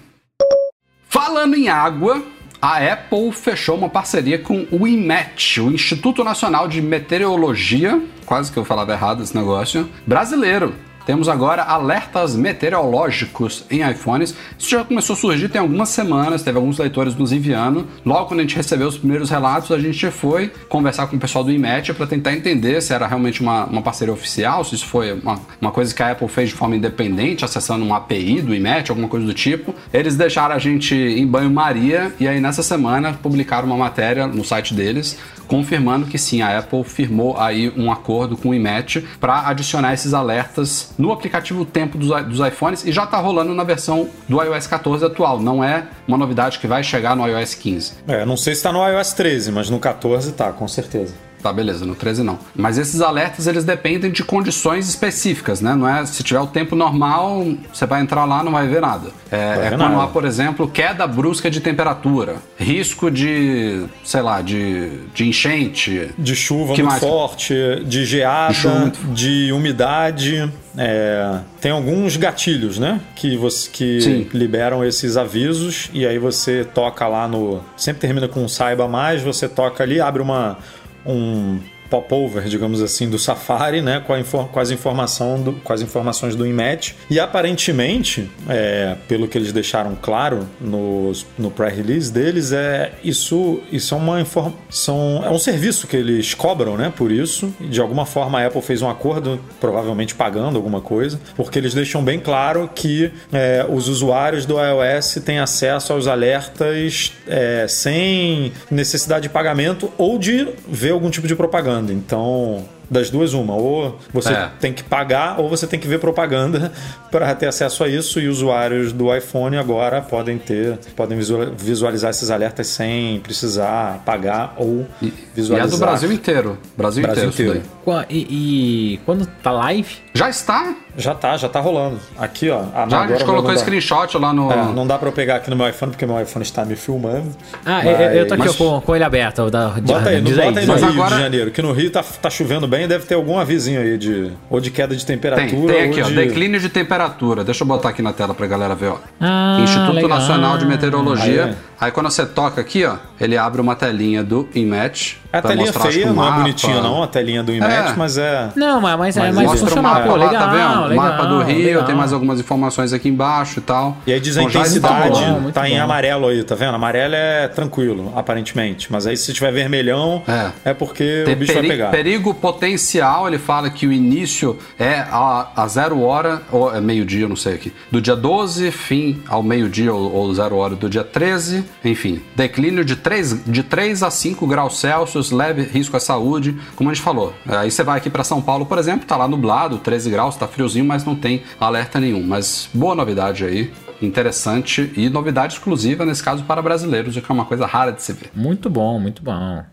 Falando em água, a Apple fechou uma parceria com o IMET, o Instituto Nacional de Meteorologia, quase que eu falava errado esse negócio, brasileiro. Temos agora alertas meteorológicos em iPhones. Isso já começou a surgir tem algumas semanas, teve alguns leitores nos enviando. Logo quando a gente recebeu os primeiros relatos, a gente foi conversar com o pessoal do IMET para tentar entender se era realmente uma, uma parceria oficial, se isso foi uma, uma coisa que a Apple fez de forma independente, acessando uma API do IMET, alguma coisa do tipo. Eles deixaram a gente em banho-maria e aí nessa semana publicaram uma matéria no site deles confirmando que sim, a Apple firmou aí um acordo com o IMET para adicionar esses alertas no aplicativo Tempo dos, dos iPhones e já está rolando na versão do iOS 14 atual. Não é uma novidade que vai chegar no iOS 15. É, não sei se tá no iOS 13, mas no 14 tá, com certeza. Tá, beleza, no 13 não. Mas esses alertas, eles dependem de condições específicas, né? Não é, se tiver o tempo normal, você vai entrar lá, não vai ver nada. É, é ver quando há, por exemplo, queda brusca de temperatura, risco de, sei lá, de, de enchente, De chuva Que muito mais? forte, de geada, De de, umidade. é, tem alguns gatilhos, né? Que, você, que Sim. liberam esses avisos e aí você toca lá no. Sempre termina com um saiba mais, você toca ali, abre uma. Um popover, digamos assim, do Safari, né, com, a com as, informação do- com as informações do IMET. E aparentemente, é, pelo que eles deixaram claro nos- no pré-release deles, é isso, isso é uma informação, é um serviço que eles cobram, né, por isso. De alguma forma a Apple fez um acordo, provavelmente pagando alguma coisa, porque eles deixam bem claro que é, os usuários do iOS têm acesso aos alertas é, sem necessidade de pagamento ou de ver algum tipo de propaganda. Então, das duas, uma. Ou você É. tem que pagar ou você tem que ver propaganda para ter acesso a isso. E usuários do iPhone agora podem ter, podem visual- visualizar esses alertas sem precisar pagar ou E, e visualizar. é do Brasil inteiro. Brasil, Brasil inteiro, inteiro. E, e quando tá live, Já está? Já tá, já tá rolando. Aqui, ó. Ah, não, Já a gente colocou dá. screenshot lá no. É, não dá pra eu pegar aqui no meu iPhone porque meu iPhone está me filmando. Ah, Mas- eu, eu tô aqui Mas- com, com ele aberto. Da, Bota aí, não bota aí no Mas Rio agora- de Janeiro, que no Rio tá, tá chovendo bem, deve ter algum avisinho aí de ou de queda de Tem, temperatura tem aqui, ou ó, de... declínio de temperatura. Deixa eu botar aqui na tela pra galera ver, ó. Ah, Instituto legal. Nacional de Meteorologia. Aí é. Aí, quando você toca aqui, ó, ele abre uma telinha do IMET. A telinha feia, não é mapa. bonitinha não, a telinha do IMET, É. mas é... Não, mas, mas, é Mas mais mostra o funcional. mapa Pô, lá, legal, tá vendo? legal. mapa do Rio, legal. tem mais algumas informações aqui embaixo e tal. E aí diz a Então, já intensidade, está bom, tá em bom. amarelo aí, tá vendo? Amarelo é tranquilo, aparentemente. Mas aí se tiver vermelhão, É. é, porque Tem o bicho peri- vai pegar. perigo potencial, ele fala que o início é a, a zero hora, ou é meio-dia, não sei aqui, do dia 12, fim ao meio-dia ou, ou zero hora do dia 13, enfim, declínio de 3, de 3 a 5 graus Celsius, leve risco à saúde, como a gente falou. Aí você vai aqui para São Paulo, por exemplo, tá lá nublado, 13 graus, tá friozinho, mas não tem alerta nenhum. Mas boa novidade aí, interessante e novidade exclusiva, nesse caso, para brasileiros, o que é uma coisa rara de se ver. Muito bom, muito bom.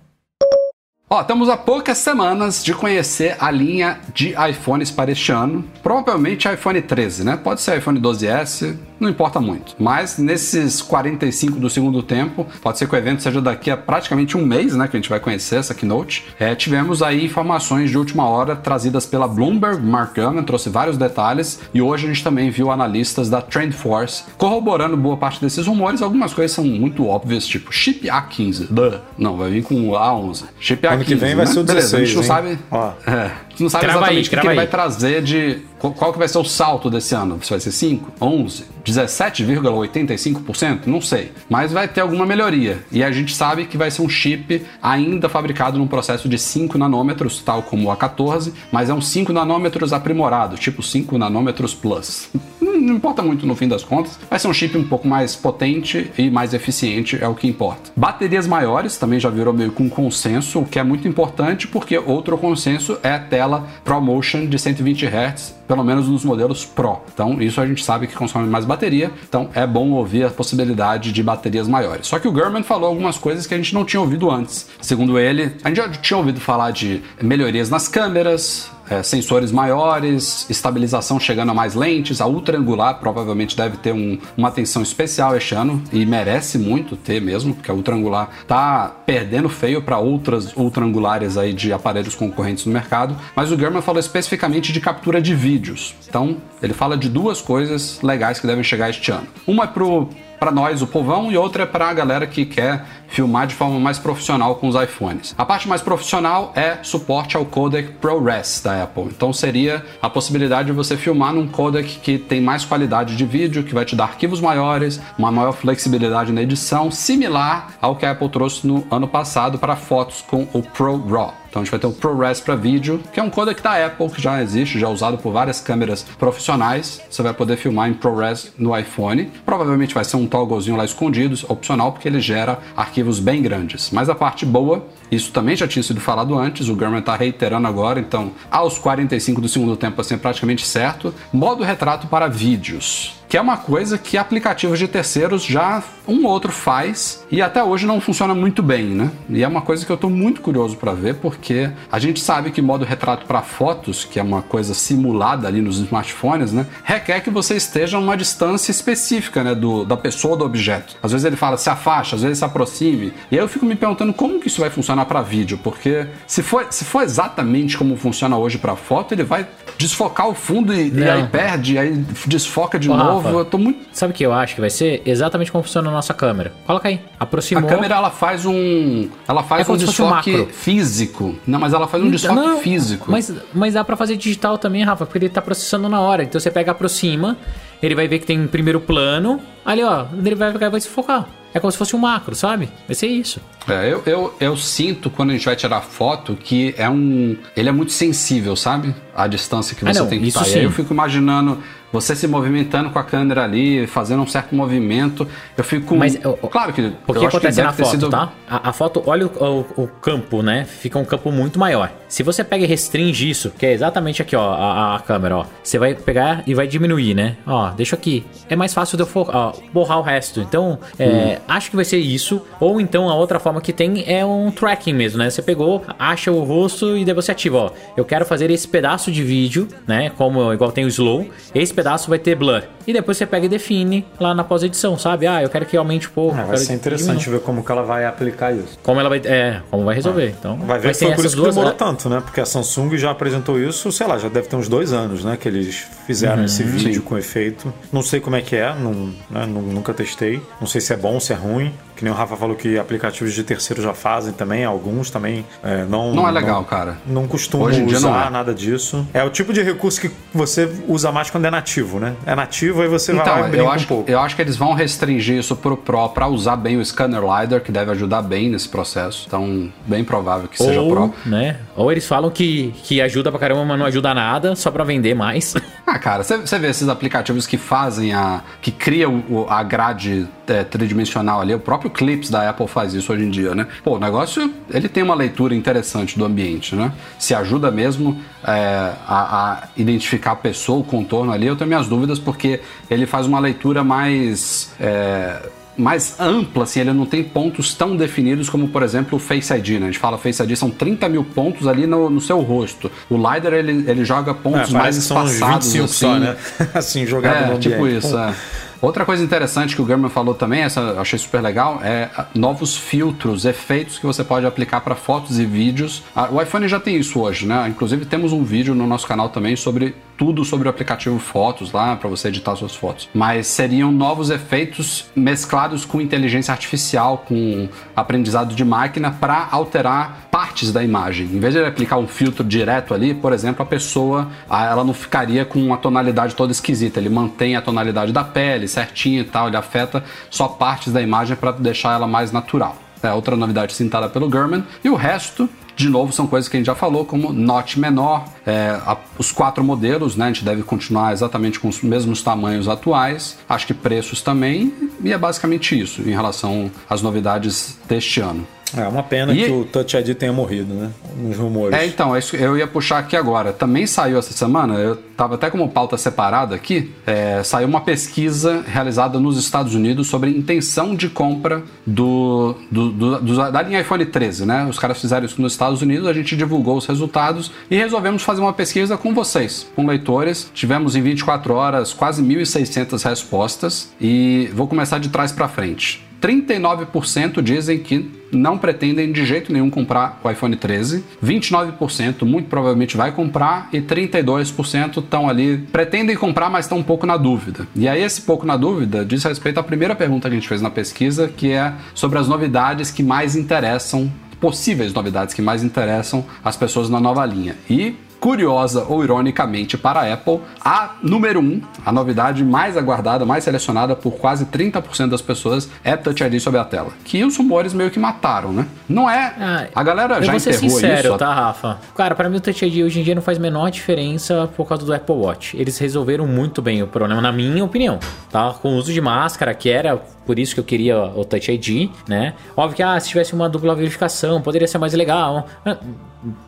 Ó, estamos há poucas semanas de conhecer a linha de iPhones para este ano. Provavelmente iPhone 13, né? Pode ser iPhone 12S, não importa muito. Mas nesses 45 do segundo tempo, pode ser que o evento seja daqui a praticamente um mês, né? Que a gente vai conhecer essa keynote. É, tivemos aí informações de última hora trazidas pela Bloomberg. Mark Gurman trouxe vários detalhes. E hoje a gente também viu analistas da Trendforce corroborando boa parte desses rumores. Algumas coisas são muito óbvias, tipo chip A15. Duh. Não, vai vir com o A11. Chip A15. Ano que vem vai né? ser o 16, Beleza, a gente não hein? sabe. Ó. É, a gente não sabe Crava exatamente aí, o que, ele vai trazer de. Qual, que vai ser o salto desse ano? Vai ser 5, 11, 17,85%? Não sei. Mas vai ter alguma melhoria. E a gente sabe que vai ser um chip ainda fabricado num processo de 5 nanômetros, tal como o A14, mas é um 5 nanômetros aprimorado, tipo 5 nanômetros plus. Não importa muito no fim das contas, vai ser um chip um pouco mais potente e mais eficiente, é o que importa. Baterias maiores também já virou meio com consenso, o que é muito importante porque outro consenso é a tela ProMotion de 120 Hz, pelo menos nos modelos Pro. Então, isso a gente sabe que consome mais bateria, então é bom ouvir a possibilidade de baterias maiores. Só que o Gurman falou algumas coisas que a gente não tinha ouvido antes. Segundo ele, a gente já tinha ouvido falar de melhorias nas câmeras, é, sensores maiores, estabilização chegando a mais lentes, a ultra angular provavelmente deve ter um- uma atenção especial este ano e merece muito ter mesmo, porque a ultra angular tá perdendo feio para outras ultra angulares aí de aparelhos concorrentes no mercado. Mas o Gurman falou especificamente de captura de vídeos. Então ele fala de duas coisas legais que devem chegar este ano. Uma é pro para nós, o povão, e outra é para a galera que quer filmar de forma mais profissional com os iPhones. A parte mais profissional é suporte ao codec ProRes da Apple. Então seria a possibilidade de você filmar num codec que tem mais qualidade de vídeo, que vai te dar arquivos maiores, uma maior flexibilidade na edição, similar ao que a Apple trouxe no ano passado para fotos com o ProRAW. Então a gente vai ter o ProRes para vídeo, que é um codec da Apple que já existe, já é usado por várias câmeras profissionais. Você vai poder filmar em ProRes no iPhone. Provavelmente vai ser um togglezinho lá escondido, opcional, porque ele gera arquivos bem grandes. Mas a parte boa, isso também já tinha sido falado antes, o Gurman está reiterando agora, então aos 45 do segundo tempo assim é praticamente certo. Modo retrato para vídeos que é uma coisa que aplicativos de terceiros já um ou outro faz e até hoje não funciona muito bem, né? E é uma coisa que eu estou muito curioso para ver porque a gente sabe que modo retrato para fotos, que é uma coisa simulada ali nos smartphones, né, requer que você esteja a uma distância específica, né, do, da pessoa ou do objeto. Às vezes ele fala se afaste, às vezes se aproxime. E aí eu fico me perguntando como que isso vai funcionar para vídeo, porque se for, se for exatamente como funciona hoje para foto, ele vai desfocar o fundo e, e aí perde, aí desfoca de Ô, novo. Tô muito Sabe o que eu acho que vai ser? Exatamente como funciona a nossa câmera. Coloca aí. A Aproximou. câmera ela faz um, ela faz É um um desfoque físico. Não, mas ela faz um desfoque Não, físico. Mas, mas dá pra fazer digital também, Rafa, porque ele tá processando na hora. Então você pega, aproxima, ele vai ver que tem um primeiro plano. Ali, ó, ele vai e vai se focar. É como se fosse um macro, sabe? Vai ser isso. É, eu, eu, eu sinto quando a gente vai tirar foto que é um. Ele é muito sensível, sabe? A distância que Ah, você não, tem que isso estar. E aí sim. eu fico imaginando você se movimentando com a câmera ali, fazendo um certo movimento. Eu fico. Mas, claro que. O que acontece deve na foto, sido- tá? A, a foto, olha o, o- o campo, né? Fica um campo muito maior. Se você pega e restringe isso, que é exatamente aqui, ó, a, a câmera, ó. Você vai pegar e vai diminuir, né? Ó, deixa aqui. É mais fácil de eu fo- ó, borrar o resto. Então, é, acho que vai ser isso. Ou então, a outra forma que tem é um tracking mesmo, né? Você pegou, acha o rosto e daí você ativa, ó. Eu quero fazer esse pedaço de vídeo, né? Como igual tem o slow. Esse pedaço vai ter blur. E depois você pega e define lá na pós-edição, sabe? Ah, eu quero que aumente um pouco. É, vai ser interessante ver como que ela vai aplicar isso. Como ela vai. É, como vai resolver. Então, Vai ver que ser foi por isso que demorou é, tanto, né? Porque a Samsung já apresentou isso, sei lá, já deve ter uns dois anos, né? Que eles fizeram esse vídeo Sim. com efeito. Não sei como é que é, não, né, nu- nunca testei. Não sei se é bom, se é ruim. Que nem o Rafa falou que aplicativos de terceiro já fazem também, alguns também. é, não, Não é legal, cara. Não costumo usar não é. nada disso. É o tipo de recurso que você usa mais quando é nativo, né? É nativo, aí você vai lá Então, e brinca eu acho, um pouco. eu acho que eles vão restringir isso pro Pro para usar bem o scanner LiDAR, que deve ajudar bem nesse processo. Então, bem provável que seja ou, Pro. né? Ou eles falam que, que ajuda pra caramba, mas não ajuda nada, só pra vender mais. Ah, cara, você vê esses aplicativos que fazem a. que criam o- a grade é, tridimensional ali, o próprio Clips da Apple faz isso hoje em dia, né? Pô, o negócio, ele tem uma leitura interessante do ambiente, né? Se ajuda mesmo é, a, a identificar a pessoa, o contorno ali, eu tenho minhas dúvidas, porque ele faz uma leitura mais. é, mais ampla, assim, ele não tem pontos tão definidos como, por exemplo, o Face ID, né? A gente fala Face ID, são 30 mil pontos ali no, no seu rosto. O LiDAR, ele, ele joga pontos É, mais que são uns espaçados, 25 assim. só, né? assim, jogado no É, tipo ambiente. isso, é. Outra coisa interessante que o German falou também, essa eu achei super legal, é ah, novos filtros, efeitos que você pode aplicar para fotos e vídeos. Ah, O iPhone já tem isso hoje, né? Inclusive temos um vídeo no nosso canal também sobre tudo sobre o aplicativo Fotos lá para você editar suas fotos. Mas seriam novos efeitos mesclados com inteligência artificial, com aprendizado de máquina para alterar partes da imagem. Em vez de ele aplicar um filtro direto ali, por exemplo, a pessoa ah, ela não ficaria com uma tonalidade toda esquisita. Ele mantém a tonalidade da pele certinho e tal, ele afeta só partes da imagem para deixar ela mais natural. É outra novidade citada pelo German. E o resto, de novo, são coisas que a gente já falou, como note menor, é, a- os quatro modelos, né? A gente deve continuar exatamente com os mesmos tamanhos atuais. Acho que preços também. E é basicamente isso em relação às novidades deste ano. É uma pena E- que o Touch ID tenha morrido, né? Nos rumores. É, então, eu ia puxar aqui agora. Também saiu essa semana, eu tava até como pauta separada aqui, é, saiu uma pesquisa realizada nos Estados Unidos sobre intenção de compra do, do- do- do- da linha iPhone 13, né? Os caras fizeram isso nos Estados Unidos, a gente divulgou os resultados e resolvemos fazer uma pesquisa com vocês, com leitores. Tivemos em 24 horas quase 1.600 respostas e vou começar de trás para frente. 39% dizem que não pretendem de jeito nenhum comprar o iPhone 13, 29% muito provavelmente vai comprar e 32% estão ali, pretendem comprar, mas estão um pouco na dúvida. E aí esse pouco na dúvida diz respeito à primeira pergunta que a gente fez na pesquisa, que é sobre as novidades que mais interessam, possíveis novidades que mais interessam as pessoas na nova linha. E curiosa ou ironicamente para a Apple, a número 1, um, a novidade mais aguardada, mais selecionada por quase 30% das pessoas é Touch ID sobre a tela. Que os rumores meio que mataram, né? Não é. Ah, a galera eu já vou ser enterrou sincero, isso. tá, Rafa? Cara, pra mim o Touch ID hoje em dia não faz a menor diferença por causa do Apple Watch. Eles resolveram muito bem o problema, na minha opinião, tá? Com o uso de máscara, que era por isso que eu queria o Touch ID, né? Óbvio que, ah, se tivesse uma dupla verificação, poderia ser mais legal.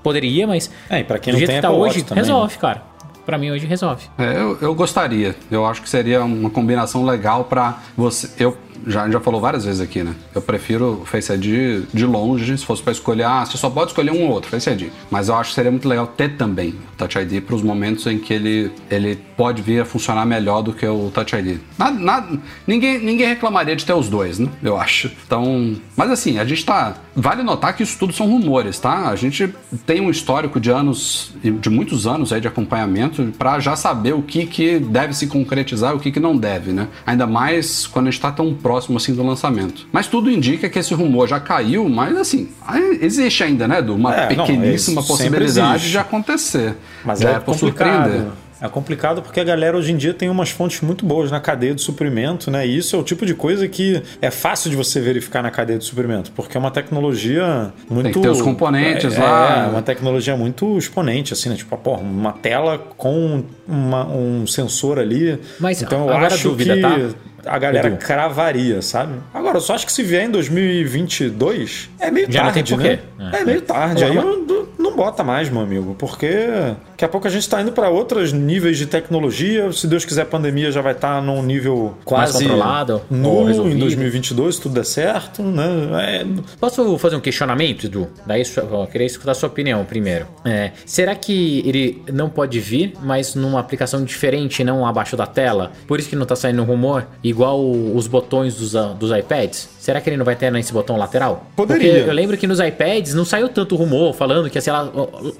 Poderia, mas É, e pra quem do não jeito tem que tá Apple hoje, também, né? resolve, cara. Pra mim hoje resolve. É, eu, eu gostaria. Eu acho que seria uma combinação legal pra você. Eu já, a gente já falou várias vezes aqui, né? Eu prefiro o Face ID de longe, se fosse pra escolher, ah, você só pode escolher um ou outro, Face ID. Mas eu acho que seria muito legal ter também o Touch ID para os momentos em que ele, ele pode vir a funcionar melhor do que o Touch ID. Nada, nada- ninguém, ninguém reclamaria de ter os dois, né? Eu acho. Então, mas assim, a gente tá. Vale notar que isso tudo são rumores, tá? A gente tem um histórico de anos, de muitos anos aí de acompanhamento para já saber o que, que deve se concretizar e o que, que não deve, né? Ainda mais quando a gente tá tão próximo assim do lançamento. Mas tudo indica que esse rumor já caiu, mas assim, existe ainda, né, Edu? Uma É, não, pequeníssima isso sempre possibilidade de acontecer. Mas já é, por surpreender. É complicado porque a galera hoje em dia tem umas fontes muito boas na cadeia de suprimento, né? E isso é o tipo de coisa que é fácil de você verificar na cadeia de suprimento, porque é uma tecnologia muito. que ter os componentes é, lá. É, uma tecnologia muito exponente, assim, né? Tipo, porra, uma tela com uma- um sensor ali. Mas então eu agora a acho dúvida, que tá? A galera Edu. cravaria, sabe? Agora, eu só acho que se vier em 2022, é meio Já tarde, né? É. É, meio tarde. É. Aí não, não bota mais, meu amigo, porque daqui a pouco a gente está indo para outros níveis de tecnologia. Se Deus quiser, a pandemia já vai estar num nível quase controlado, nulo em resolvido. 2022, se tudo der certo, né? É, Posso fazer um questionamento, Edu? Daí eu queria escutar a sua opinião primeiro. É, será que ele não pode vir, mas numa aplicação diferente, não abaixo da tela? Por isso que não tá saindo rumor, igual os botões dos, ah, dos iPads? Será que ele não vai ter nesse botão lateral? Poderia. Porque eu lembro que nos iPads não saiu tanto rumor falando que ia ser lá,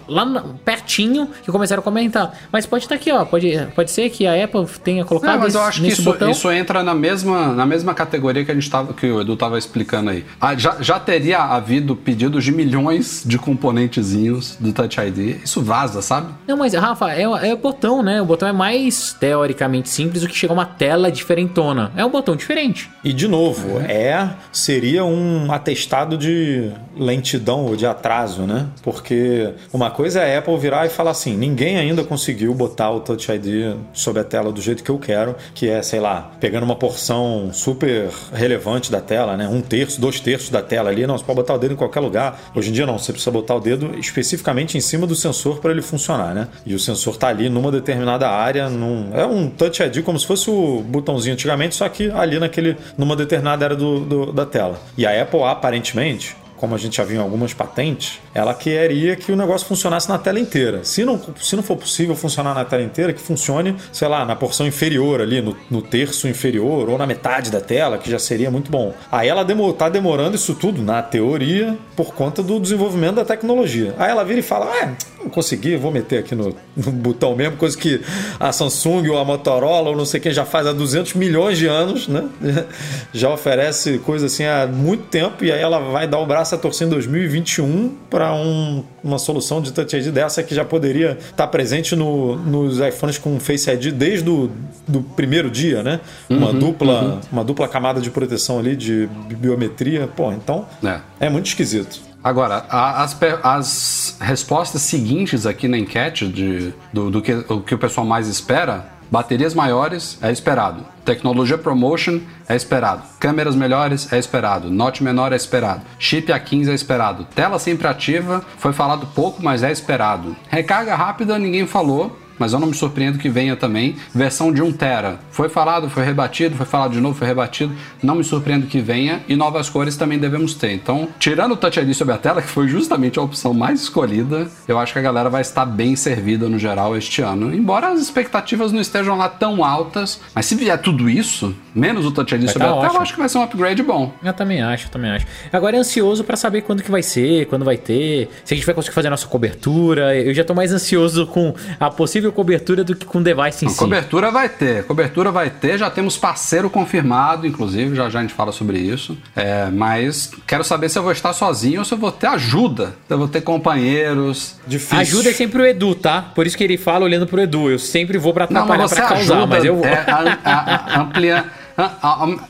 lá pertinho que começaram a comentar. Mas pode estar aqui, ó. Pode, pode ser que a Apple tenha colocado Não, mas eu acho que isso, botão. isso entra na mesma, na mesma categoria que a gente tava, que o Edu tava explicando aí. Ah, já, já teria havido pedidos de milhões de componentezinhos do Touch ID. Isso vaza, sabe? Não, mas Rafa, é, é o botão, né? O botão é mais teoricamente simples do que chegar uma tela diferentona. É um botão diferente. E de novo, é seria um atestado de lentidão ou de atraso, né? Porque uma coisa é a Apple virar e falar assim: ninguém ainda conseguiu botar o Touch ID sobre a tela do jeito que eu quero, que é, sei lá, pegando uma porção super relevante da tela, né? Um terço, dois terços da tela ali. Não, você pode botar o dedo em qualquer lugar. Hoje em dia não, você precisa botar o dedo especificamente em cima do sensor para ele funcionar, né? E o sensor tá ali numa determinada área, num... é um Touch ID como se fosse o botãozinho antigamente, só que ali naquele, numa determinada área do, do da tela. E a Apple aparentemente como a gente já viu em algumas patentes, ela queria que o negócio funcionasse na tela inteira. Se não, se não for possível funcionar na tela inteira, que funcione, sei lá, na porção inferior ali, no, no terço inferior, ou na metade da tela, que já seria muito bom. Aí ela demo, tá demorando isso tudo, na teoria, por conta do desenvolvimento da tecnologia. Aí ela vira e fala: ah, não consegui, vou meter aqui no, no botão mesmo, coisa que a Samsung ou a Motorola ou não sei quem já faz há 200 milhões de anos, né? Já oferece coisa assim há muito tempo e aí ela vai dar o braço a torcer em 2021 para um, uma solução de Touch ID dessa que já poderia estar tá presente no, nos iPhones com Face ID desde o do primeiro dia, né? Uma, uhum, dupla, uhum. uma dupla camada de proteção ali de biometria. Pô, então é, é muito esquisito. Agora, as, as respostas seguintes aqui na enquete de, do, do que, o que o pessoal mais espera Baterias maiores é esperado. Tecnologia Promotion é esperado. Câmeras melhores é esperado. Note menor é esperado. Chip A15 é esperado. Tela sempre ativa, foi falado pouco, mas é esperado. Recarga rápida, ninguém falou mas eu não me surpreendo que venha também versão de 1 tera. Foi falado, foi rebatido, foi falado de novo, foi rebatido. Não me surpreendo que venha e novas cores também devemos ter. Então, tirando o Touch ID sobre a tela, que foi justamente a opção mais escolhida, eu acho que a galera vai estar bem servida no geral este ano. Embora as expectativas não estejam lá tão altas, mas se vier tudo isso, menos o Touch ID vai sobre tá a tela, eu acho que vai ser um upgrade bom. Eu também acho, eu também acho. Agora é ansioso para saber quando que vai ser, quando vai ter, se a gente vai conseguir fazer a nossa cobertura. Eu já tô mais ansioso com a possível possível cobertura do que com device em si. Cobertura vai ter, cobertura vai ter, já temos parceiro confirmado, inclusive, já já a gente fala sobre isso. É, mas quero saber se eu vou estar sozinho ou se eu vou ter ajuda, se eu vou ter companheiros. Difícil. Ajuda é sempre o Edu, tá? Por isso que ele fala olhando pro Edu. Eu sempre vou pra atrapalhar Não, mas pra causar, ajuda, mas eu vou. É, a, a, a amplia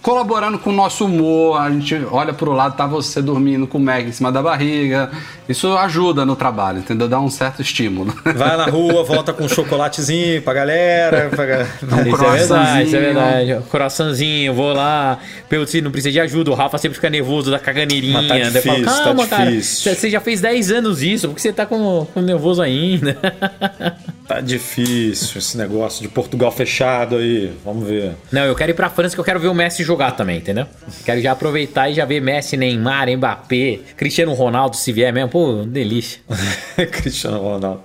colaborando com o nosso humor, a gente olha pro lado, tá você dormindo com o Meg em cima da barriga. Isso ajuda no trabalho, entendeu? Dá um certo estímulo. Vai na rua, volta com um chocolatezinho pra galera. Pra... Um isso é verdade, isso é verdade. Coraçãozinho, vou lá. Pelo se não precisa de ajuda, o Rafa sempre fica nervoso da caganeirinha. Mas tá difícil, falo, Calma, tá difícil. cara. Você já fez 10 anos isso, por que você tá com, com nervoso ainda? Tá difícil esse negócio de Portugal fechado aí. Vamos ver. Não, eu quero ir pra França que eu quero ver o Messi jogar também, entendeu? Quero já aproveitar e já ver Messi, Neymar, Mbappé, Cristiano Ronaldo se vier mesmo. Pô, delícia. Cristiano Ronaldo.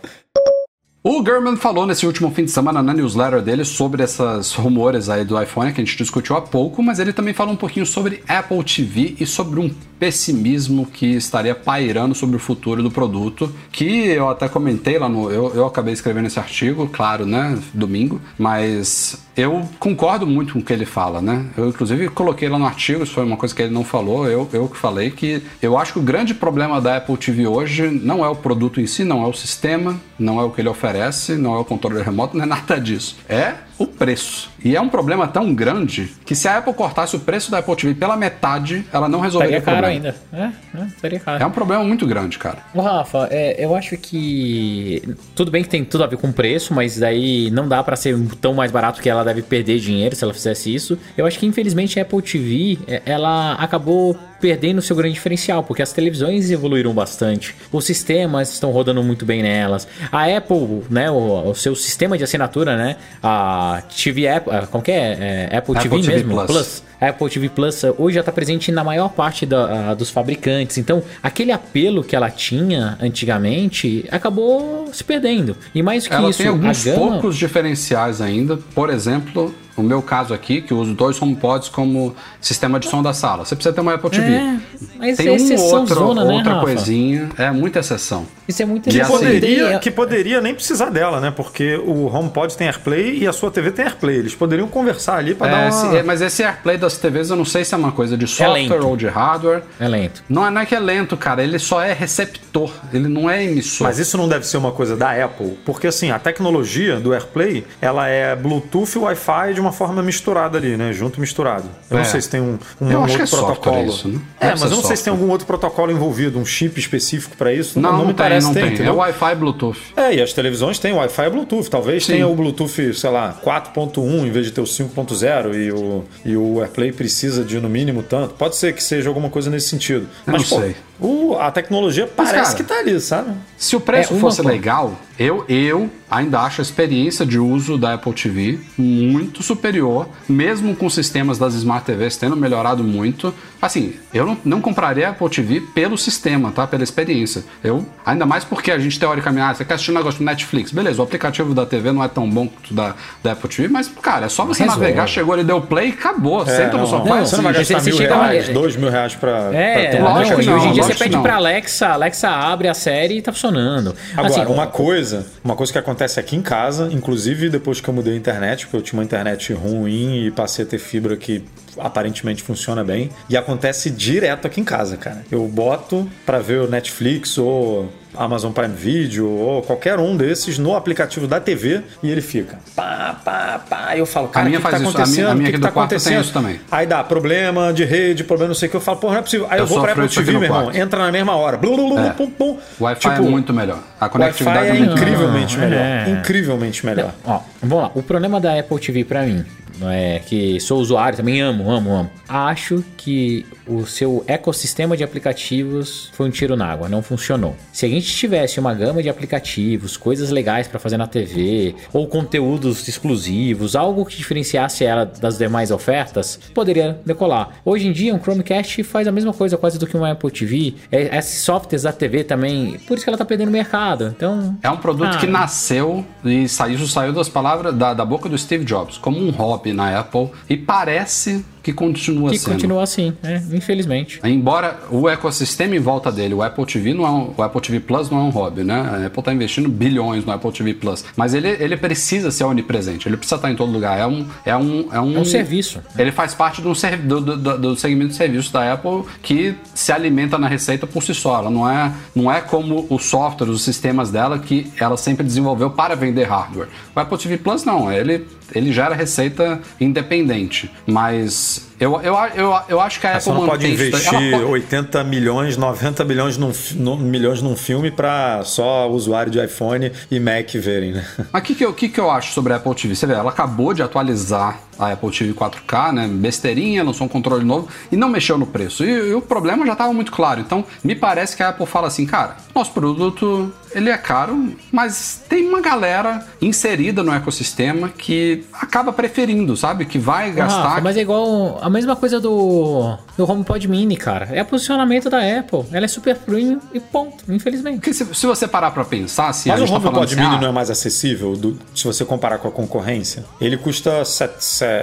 O German falou nesse último fim de semana na newsletter dele sobre essas rumores aí do iPhone que a gente discutiu há pouco, mas ele também falou um pouquinho sobre Apple TV e sobre um pessimismo que estaria pairando sobre o futuro do produto, que eu até comentei lá no. Eu, eu acabei escrevendo esse artigo, claro, né? Domingo, mas eu concordo muito com o que ele fala, né? Eu, inclusive, coloquei lá no artigo, isso foi uma coisa que ele não falou, eu, eu que falei, que eu acho que o grande problema da Apple TV hoje não é o produto em si, não é o sistema, não é o que ele oferece, não é o controle remoto, não é nada disso. É o preço. E é um problema tão grande que se a Apple cortasse o preço da Apple TV pela metade, ela não resolveria estaria caro ainda. É, é, estaria caro. É um problema muito grande, cara. Ô, Rafa, é, eu acho que tudo bem que tem tudo a ver com preço, mas daí não dá para ser tão mais barato que ela deve perder dinheiro se ela fizesse isso. Eu acho que infelizmente a Apple TV, é, ela acabou perdendo seu grande diferencial, porque as televisões evoluíram bastante, os sistemas estão rodando muito bem nelas. A Apple, né, o, o seu sistema de assinatura, né, a TV Apple, como que é? é Apple, Apple TV, TV mesmo, Plus. Plus. Apple TV Plus hoje já está presente na maior parte da, dos fabricantes. Então, aquele apelo que ela tinha antigamente acabou se perdendo. E mais que ela isso, tem alguns gama... poucos diferenciais ainda. Por exemplo, no meu caso aqui, que eu uso dois HomePods como sistema de som da sala. Você precisa ter uma Apple TV. É, mas Tem é um outro, zona, né, outra Rafa? coisinha. É muita exceção. Isso é muito que poderia, que poderia nem precisar dela, né? Porque o HomePod tem AirPlay e a sua TV tem AirPlay. Eles poderiam conversar ali para é, dar uma... esse, Mas esse AirPlay da, das TVs eu não sei se é uma coisa de software lento. ou de hardware. É lento. Não é, não é que é lento, cara. Ele só é receptor. Ele não é emissor. Mas isso não deve ser uma coisa da Apple, porque assim, a tecnologia do AirPlay, ela é Bluetooth e Wi-Fi de uma forma misturada ali, né? Junto e misturado. Eu É. não sei se tem um, um acho outro é software protocolo. isso, né? É, mas eu não sei se tem software. algum outro protocolo envolvido, um chip específico pra isso. Não, não, me tem, parece não ter, tem. É? Wi-Fi e Bluetooth. É, e as televisões têm Wi-Fi e Bluetooth. Talvez Sim. tenha o Bluetooth, sei lá, 4.1 em vez de ter o 5.0 e o, e o AirPlay precisa de no mínimo tanto. Pode ser que seja alguma coisa nesse sentido. Mas, não pô, sei. O- a tecnologia Mas, parece cara, que tá ali, sabe? Se o preço É, fosse coisa. legal, eu, eu ainda acho a experiência de uso da Apple TV muito superior, mesmo com sistemas das Smart TVs tendo melhorado muito. Assim, eu não, não compraria a Apple TV pelo sistema, tá? Pela experiência. Eu, ainda mais porque a gente teoricamente, ah, você quer assistir um negócio do Netflix, beleza, o aplicativo da TV não é tão bom quanto o da, da Apple TV, mas, cara, é só você Resolve. navegar, chegou ali, deu play e acabou. Senta no É, sofá não, você não vai gastar mil reais, dois mil reais pra, pra É, ter um lógico não, hoje em dia você pede não. pra Alexa, Alexa abre a série e tá funcionando. Agora, Assim, uma coisa, uma coisa que acontece aqui em casa, inclusive depois que eu mudei a internet, porque eu tinha uma internet ruim e passei a ter fibra que aparentemente funciona bem, e acontece direto aqui em casa, cara. Eu boto pra ver o Netflix ou Amazon Prime Video ou qualquer um desses no aplicativo da TV e ele fica pá, pá, pá. Eu falo, cara, o minha que, que faz tá isso, a minha- acontecendo? a O minha que, que tá acontecendo? isso também. Aí dá problema de rede, problema não sei o que. Eu falo, porra, não é possível. Aí eu, Eu vou pra Apple TV, meu irmão, entra na mesma hora. Blu, blu, blu, É. pum, pum. O Wi-Fi Tipo, é muito melhor. A O conectividade Wi-Fi é é muito melhor. incrivelmente melhor. é. Incrivelmente melhor. Ó, vamos lá. O problema da Apple TV pra mim, não é que sou usuário também, amo, amo, amo. Acho que o seu ecossistema de aplicativos foi um tiro na água, não funcionou. Se a gente tivesse uma gama de aplicativos, coisas legais pra fazer na TV, ou conteúdos exclusivos, algo que diferenciasse ela das demais ofertas, poderia decolar. Hoje em dia, um Chromecast faz a mesma coisa quase do que uma Apple TV. É, Esses softwares da TV também, por isso que ela tá perdendo mercado. Então, É um produto Ah. que nasceu e saiu, saiu das palavras da, da boca do Steve Jobs, como um hobby na Apple, e parece que continua que sendo. continua assim, né? Infelizmente. Embora o ecossistema em volta dele, o Apple TV não é um, o Apple TV Plus não é um hobby, né? A Apple está investindo bilhões no Apple TV Plus, mas ele, ele precisa ser onipresente, ele precisa estar em todo lugar. É um é um é um, É um serviço. Ele faz parte do, do, do- do segmento de serviços da Apple que se alimenta na receita por si só. Ela não é não é como o software, os sistemas dela que ela sempre desenvolveu para vender hardware. O Apple TV Plus não, ele ele gera receita independente, mas Peace. Eu, eu, eu, eu acho que a Você Apple não pode investir pode- 80 milhões, 90 milhões num, num- milhões num filme pra só usuário de iPhone e Mac verem, né? Mas o que, que, eu- que, que eu acho sobre a Apple TV? Você vê, ela acabou de atualizar a Apple TV 4K, né? Besteirinha, lançou um controle novo e não mexeu no preço. E, e o problema já estava muito claro. Então, me parece que a Apple fala assim, cara, nosso produto ele é caro, mas tem uma galera inserida no ecossistema que acaba preferindo, sabe? Que vai gastar. Rafa, mas é igual a mesma coisa do, do HomePod Mini, cara. É o posicionamento da Apple. Ela é super premium e ponto, infelizmente. Porque se, se você parar pra pensar, assim, Mas a o gente tá falando HomePod assim, Mini ah, não é mais acessível do- se você comparar com a concorrência? Ele custa se- R$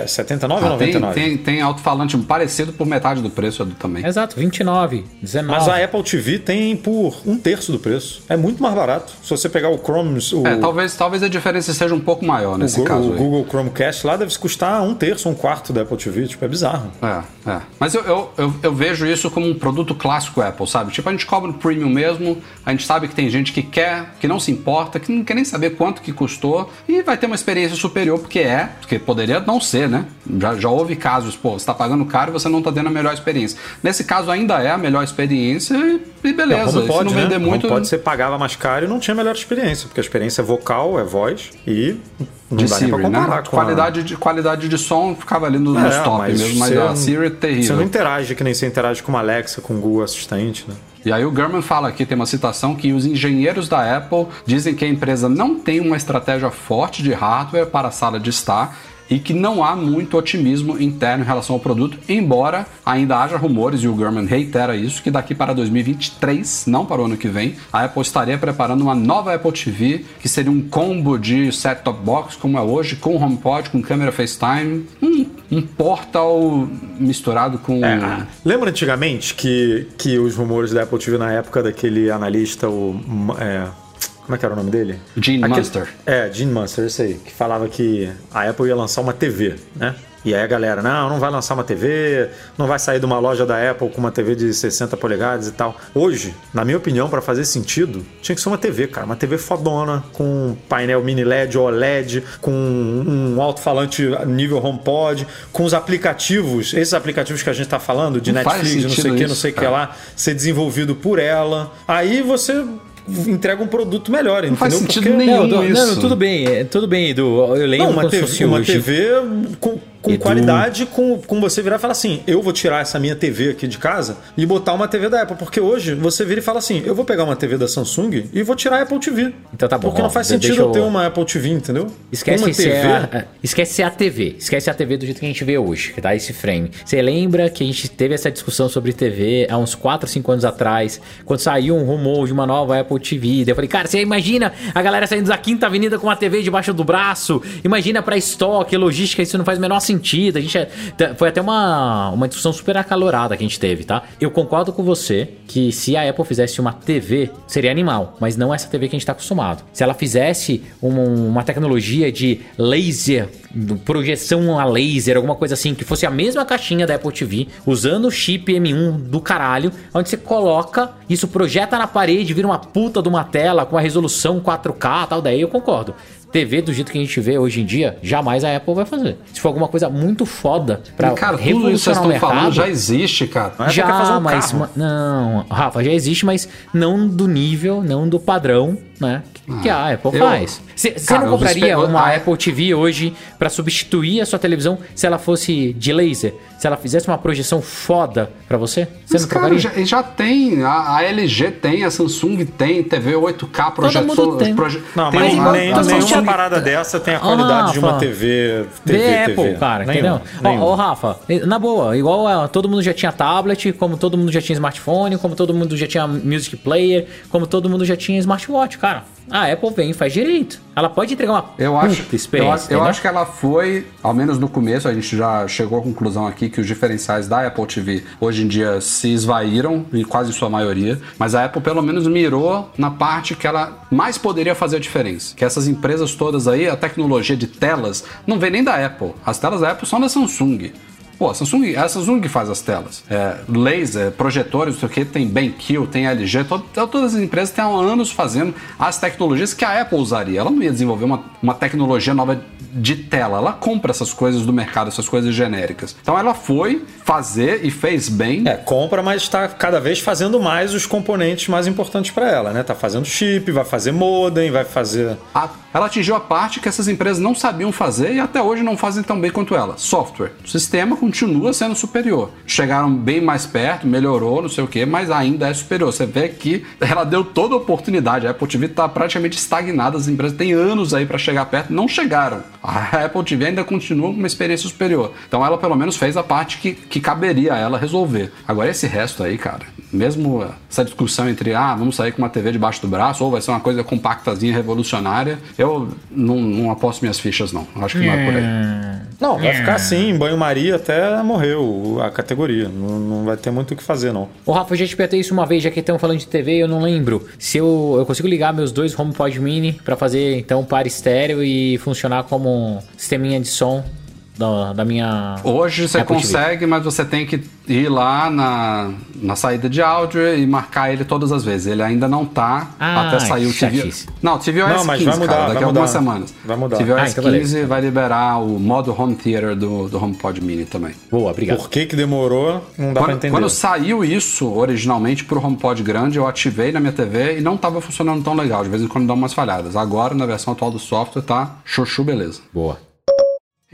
79,99. ah, tem, tem, tem alto-falante parecido por metade do preço Edu, também. Exato, 29, 19. Mas a Apple TV tem por um terço do preço. É muito mais barato. Se você pegar o Chrome, o, É, talvez, talvez a diferença seja um pouco maior o nesse Gu- caso o aí. Google Chromecast lá deve custar um terço, um quarto da Apple TV. Tipo, é bizarro. É, é. Mas eu, eu, eu, eu vejo isso como um produto clássico Apple, sabe? Tipo, a gente cobra o premium mesmo, a gente sabe que tem gente que quer, que não se importa, que não quer nem saber quanto que custou e vai ter uma experiência superior, porque é, porque poderia não ser, né? Já, já houve casos, pô, você tá pagando caro e você não tá tendo a melhor experiência. Nesse caso ainda é a melhor experiência e, beleza. Não, e se pode, não né? vender muito. pode você pagava mais caro e não tinha melhor experiência, porque a experiência é vocal, é voz e não de dá nem pra Siri, comparar né? com a- qualidade, de, qualidade de som ficava ali no, nos É, top mas mesmo, mas você a Siri é Você terrível. não interage que nem você interage com uma Alexa, com o Google Assistente, né? E aí o Gurman fala aqui, tem uma citação, que os engenheiros da Apple dizem que a empresa não tem uma estratégia forte de hardware para a sala de estar e que não há muito otimismo interno em relação ao produto, embora ainda haja rumores, e o Gurman reitera isso, que daqui para 2023, não para o ano que vem, a Apple estaria preparando uma nova Apple TV, que seria um combo de set-top box, como é hoje, com HomePod, com câmera FaceTime, um, um portal misturado com... É, Lembra antigamente que, que os rumores da Apple TV na época daquele analista, o. é, como é que era o nome dele? Gene Aquele- Munster. É, Gene Munster, esse aí, que falava que a Apple ia lançar uma TV, né? E aí a galera, não, não vai lançar uma TV, não vai sair de uma loja da Apple com uma TV de 60 polegadas e tal. Hoje, na minha opinião, para fazer sentido, tinha que ser uma TV, cara. Uma TV fodona, com painel mini LED, OLED, com um alto-falante nível HomePod, com os aplicativos, esses aplicativos que a gente tá falando, de Não Netflix, não sei o que, isso, não sei o que lá, ser desenvolvido por ela. Aí você entrega um produto melhor, entendeu? faz sentido Porque- nenhum. Não, isso. não, tudo bem, é, tudo bem, Edu. Eu lembro Não, uma TV, uma. TV com, com Edu. qualidade, com, com você virar e falar assim: eu vou tirar essa minha TV aqui de casa e botar uma TV da Apple. Porque hoje você vira e fala assim: eu vou pegar uma TV da Samsung e vou tirar a Apple TV. Então tá bom, Porque ó, não faz sentido eu eu- ter uma Apple TV, entendeu? Esquece uma se TV. é a, esquece é a TV. Esquece a TV do jeito que a gente vê hoje, que dá esse frame. Você lembra que a gente teve essa discussão sobre TV há uns 4, 5 anos atrás, quando saiu um rumor de uma nova Apple TV. Daí eu falei, cara, você imagina a galera saindo da Quinta Avenida com uma TV debaixo do braço? Imagina pra estoque, logística, isso não faz o menor sentido. A gente é- t- foi até uma, uma discussão super acalorada que a gente teve, tá? Eu concordo com você que se a Apple fizesse uma TV, seria animal, mas não essa TV que a gente tá acostumado. Se ela fizesse um- uma tecnologia de laser, projeção a laser, alguma coisa assim, que fosse a mesma caixinha da Apple TV, usando o chip M1 do caralho, onde você coloca, isso projeta na parede, vira uma puta de uma tela com a resolução 4K e tal, daí eu concordo. TV do jeito que a gente vê hoje em dia, jamais a Apple vai fazer. Se for alguma coisa muito foda pra Cara, tudo isso que vocês revolucionar o estão falando mercado, já existe, cara. A Apple quer fazer já, um mas. carro. ma- Não, Rafa, já existe, mas não do nível, não do padrão, né? Que, que a Apple eu- faz. Você não compraria uma a- Apple TV hoje pra substituir a sua televisão se ela fosse de laser? Se ela fizesse uma projeção foda pra você? Você Mas, não cara, trocaria? já, já tem. A, a LG tem, a Samsung tem, TV 8K, projetor. mundo tem. proje- Não, tem mas uma- nem, a nenhuma Samsung- parada dessa tem a Ah, qualidade de uma. TV. TV, Vê Apple, TV. cara, entendeu? Ó, nenhum. Ó, Rafa, na boa, igual ah, todo mundo já tinha tablet, como todo mundo já tinha smartphone, como todo mundo já tinha music player, como todo mundo já tinha smartwatch, cara. A Apple vem e faz direito. Ela pode entregar uma Eu acho, eu, experiência. eu entendeu? acho que ela foi, ao menos no começo, a gente já chegou à conclusão aqui que os diferenciais da Apple TV hoje em dia se esvaíram, em quase sua maioria, mas a Apple pelo menos mirou na parte que ela mais poderia fazer a diferença. Que essas empresas todas aí, a tecnologia de telas, não vem nem da Apple. As telas da Apple são da Samsung. Pô, a Samsung, a Samsung faz as telas. É, laser, projetores, não sei o que, tem BenQ, tem LG, to- todas as empresas têm há anos fazendo as tecnologias que a Apple usaria. Ela não ia desenvolver uma, uma tecnologia nova de tela. Ela compra essas coisas do mercado, essas coisas genéricas. Então ela foi fazer e fez bem. É, compra, mas está cada vez fazendo mais os componentes mais importantes para ela, né? Tá fazendo chip, vai fazer modem, vai fazer. A- ela atingiu a parte que essas empresas não sabiam fazer e até hoje não fazem tão bem quanto ela. Software. O sistema continua sendo superior. Chegaram bem mais perto, melhorou, não sei o que, mas ainda é superior. Você vê que ela deu toda a oportunidade. A Apple TV está praticamente estagnada. As empresas têm anos aí para chegar perto, não chegaram. A Apple TV ainda continua com uma experiência superior. Então ela pelo menos fez a parte que, que caberia a ela resolver. Agora esse resto aí, cara, mesmo essa discussão entre ah, vamos sair com uma TV debaixo do braço ou vai ser uma coisa compactazinha, revolucionária, eu não, não aposto minhas fichas não. Acho que não é por aí. Não, vai ficar assim, em banho-maria até morreu a categoria. Não, não vai ter muito o que fazer, não. Ô, Rafa, eu já te perguntei isso uma vez, já que estão falando de TV, eu não lembro. Se eu, eu consigo ligar meus dois HomePod Mini pra fazer, então, par estéreo e funcionar como sisteminha de som da, da minha... Hoje você Apple TV. consegue, mas você tem que ir lá na, na saída de áudio e marcar ele todas as vezes. Ele ainda não tá Ah, até sair o TV. Não, TVOS Não, mas 15, vai mudar, cara, daqui a algumas semanas. Vai mudar. TVOS Ah, então 15 beleza. vai liberar o modo Home Theater do, do HomePod Mini também. Boa, obrigado. Por que, que demorou, não dá pra Quando, entender. quando saiu isso originalmente pro HomePod grande, eu ativei na minha TV e não tava funcionando tão legal. De vez em quando dá umas falhadas. Agora, na versão atual do software, tá chuchu beleza. Boa.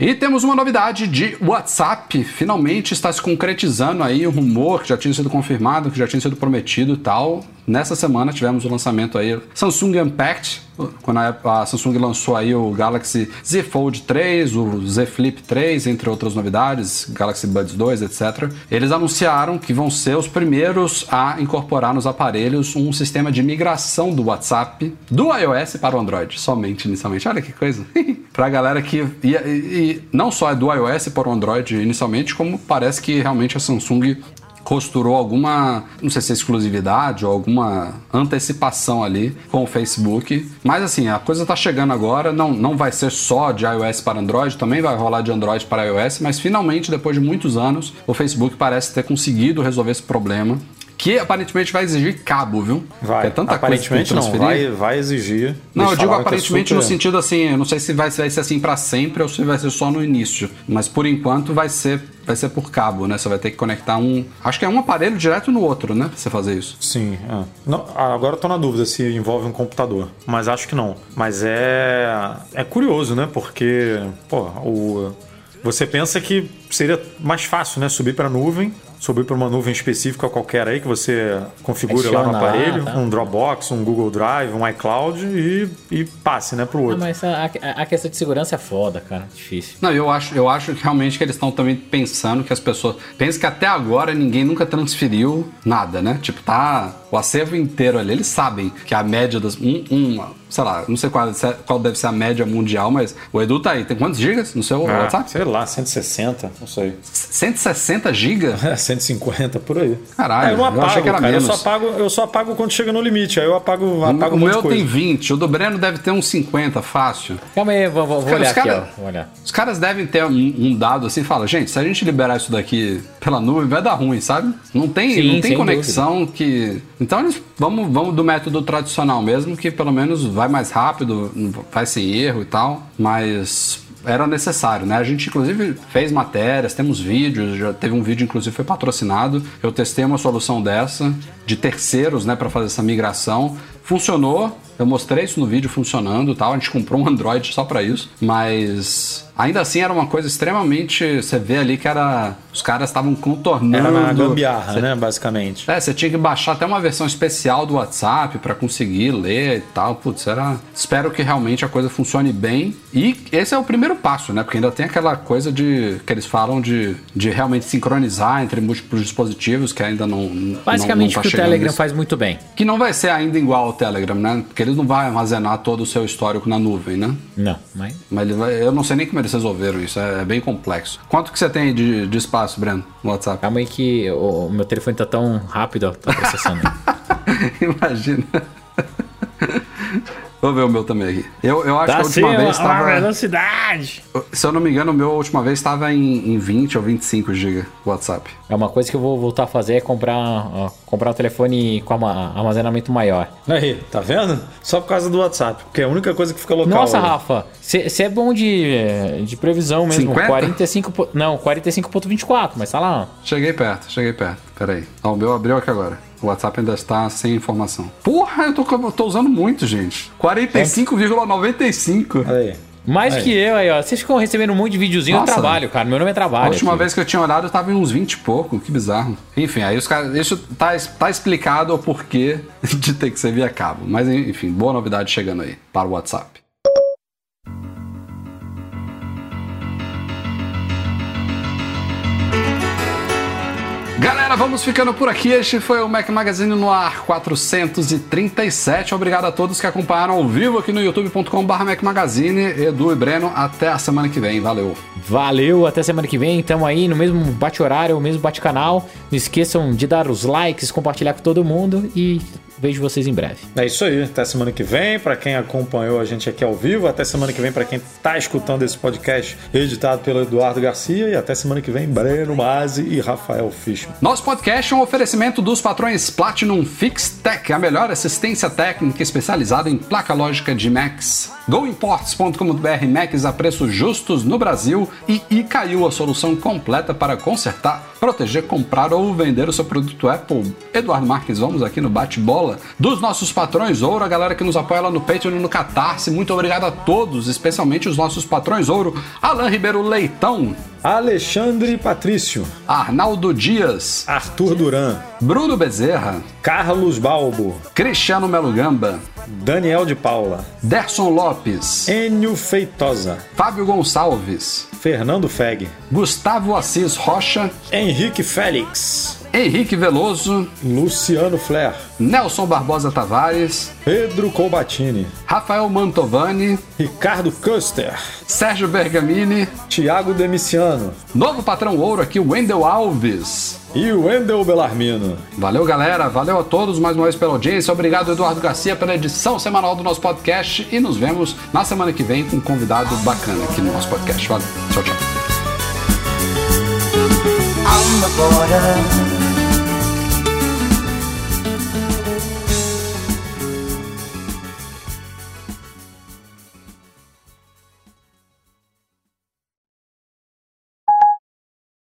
E temos uma novidade de WhatsApp. Finalmente está se concretizando aí um rumor que já tinha sido confirmado, que já tinha sido prometido e tal. Nessa semana tivemos o lançamento aí Samsung Unpacked, quando a, a Samsung lançou aí o Galaxy Z Fold 3, o Z Flip 3, entre outras novidades, Galaxy Buds 2, etc. Eles anunciaram que vão ser os primeiros a incorporar nos aparelhos um sistema de migração do WhatsApp do iOS para o Android, somente inicialmente. Olha que coisa. pra galera que e, e não só é do iOS para o Android inicialmente, como parece que realmente a Samsung costurou alguma, não sei se é exclusividade ou alguma antecipação ali com o Facebook. Mas assim, a coisa tá chegando agora, não, não vai ser só de iOS para Android, também vai rolar de Android para iOS, mas finalmente, depois de muitos anos, o Facebook parece ter conseguido resolver esse problema. Que aparentemente vai exigir cabo, viu? Vai. É tanta aparentemente coisa que não, vai, vai exigir. Não, eu digo é aparentemente no super- sentido assim, eu não sei se vai, se vai ser assim pra sempre ou se vai ser só no início. Mas por enquanto vai ser, vai ser por cabo, né? Você vai ter que conectar um. Acho que é um aparelho direto no outro, né? Pra você fazer isso. Sim, é. Não, agora eu tô na dúvida se envolve um computador, mas acho que não. Mas é é curioso, né? Porque, pô, o você pensa que seria mais fácil, né, subir para nuvem, subir para uma nuvem específica qualquer aí que você configure lá no aparelho, tá. um Dropbox, um Google Drive, um iCloud e, e passe, né, pro Ah, outro. mas a, a- a questão de segurança é foda, cara. Difícil. Não, eu acho, eu acho que realmente que eles estão também pensando que as pessoas. Pensa que até agora ninguém nunca transferiu nada, né? Tipo, tá o acervo inteiro ali. Eles sabem que a média das. Um, uma, sei lá, não sei qual, qual deve ser a média mundial, mas o Edu tá aí. Tem quantos gigas no seu Ah, WhatsApp? sei lá, 160, não sei. 160 gigas? É, 150 por aí. Caralho, É, eu não eu apago, achei que era cara. Eu menos. só apago, eu só apago quando chega no limite. Aí eu apago, apago o um monte meu tem 20, o do Breno deve ter uns 50, fácil. Calma aí, vou, vou- vou Cara, olhar os aqui, cara- ó. Vou olhar. Os caras devem ter um, um dado assim, fala, gente, se a gente liberar isso daqui pela nuvem, vai dar ruim, sabe? Não tem, Sim, não tem conexão que. Então vamos, vamos do método tradicional mesmo, que pelo menos vai mais rápido, vai sem erro e tal, mas era necessário, né? A gente inclusive fez matérias, temos vídeos, já teve um vídeo inclusive foi patrocinado. Eu testei uma solução dessa de terceiros, né, para fazer essa migração. Funcionou, eu mostrei isso no vídeo funcionando, e tal. A gente comprou um Android só para isso, mas ainda assim era uma coisa extremamente, você vê ali que era os caras estavam contornando. Era na gambiarra, Você- né, basicamente. é, você tinha que baixar até uma versão especial do WhatsApp pra conseguir ler e tal. Putz, era. Espero que realmente a coisa funcione bem. E esse é o primeiro passo, né? Porque ainda tem aquela coisa de. que eles falam de, de realmente sincronizar entre múltiplos dispositivos, que ainda não. não- Basicamente não o tá que o Telegram nisso. faz muito bem. Que não vai ser ainda igual ao Telegram, né? Porque eles não vão armazenar todo o seu histórico na nuvem, né? Não, mas. Mas vai- eu não sei nem como eles resolveram isso, é, é bem complexo. Quanto que você tem de, de espaço, Breno, no WhatsApp? Calma aí que o, o meu telefone tá tão rápido, ó, tá processando. Imagina. Vou ver o meu também aqui. Eu, eu acho Tá que a última vez estava. velocidade. Se eu não me engano, o meu a última vez estava em, em 20 ou 25 GB WhatsApp. É uma coisa que eu vou voltar a fazer é comprar, ó, comprar um telefone com armazenamento maior. Aí, tá vendo? Só por causa do WhatsApp, porque é a única coisa que fica local. Nossa, ali. Rafa, você é bom de, de previsão mesmo. 50? 45. po- Não, 45.24, mas tá lá. Cheguei perto, cheguei perto. Peraí. Ó, o meu abriu aqui agora. O WhatsApp ainda está sem informação. Porra, eu tô, eu tô usando muito, gente. 45,95. Olha aí. Mais Aí. que eu aí, ó. Vocês ficam recebendo um monte de videozinho, eu Nossa. trabalho, cara. Meu nome é A trabalho. última aqui. vez que eu tinha olhado, eu tava em uns 20 e pouco. Que bizarro. Enfim, aí os caras. Isso tá, tá explicado o porquê de ter que ser via cabo. Mas enfim, boa novidade chegando aí para o WhatsApp. Galera, vamos ficando por aqui. Este foi o Mac Magazine no ar 437. Obrigado a todos que acompanharam ao vivo aqui no youtube.com.br Mac Magazine. Edu e Breno, até a semana que vem. Valeu. Valeu, até semana que vem. Tamo aí no mesmo bate-horário, mesmo bate-canal. Não esqueçam de dar os likes, compartilhar com todo mundo e vejo vocês em breve. É isso aí. Até semana que vem. Pra quem acompanhou a gente aqui ao vivo, até semana que vem pra quem tá escutando esse podcast editado pelo Eduardo Garcia e até semana que vem Breno Mazzi e Rafael Fishman. Nosso podcast é um oferecimento dos patrões Platinum Fixtech, a melhor assistência técnica especializada em placa lógica de Macs. GoImports.com.br Macs a preços justos no Brasil e Icaiu, a solução completa para consertar, proteger, comprar ou vender o seu produto Apple. Eduardo Marques, vamos aqui no bate-bola dos nossos patrões Ouro, a galera que nos apoia lá no Patreon e no Catarse. Muito obrigado a todos, especialmente os nossos patrões Ouro, Alan Ribeiro Leitão, Alexandre Patrício, Arnaldo Dias, Arthur Duran, Bruno Bezerra, Carlos Balbo, Cristiano Melo Gamba, Daniel de Paula, Derson Lopes, Enio Feitosa, Fábio Gonçalves, Fernando Feg, Gustavo Assis Rocha, Henrique Félix, Henrique Veloso, Luciano Flair, Nelson Barbosa Tavares, Pedro Colbatini, Rafael Mantovani, Ricardo Custer, Sérgio Bergamini, Tiago Demiciano novo patrão ouro aqui, Wendel Alves. e Wendel Belarmino. Valeu, galera. Valeu a todos mais uma vez pela audiência. Obrigado, Eduardo Garcia, pela edição semanal do nosso podcast. E nos vemos na semana que vem com um convidado bacana aqui no nosso podcast. Valeu. Tchau, tchau. on the border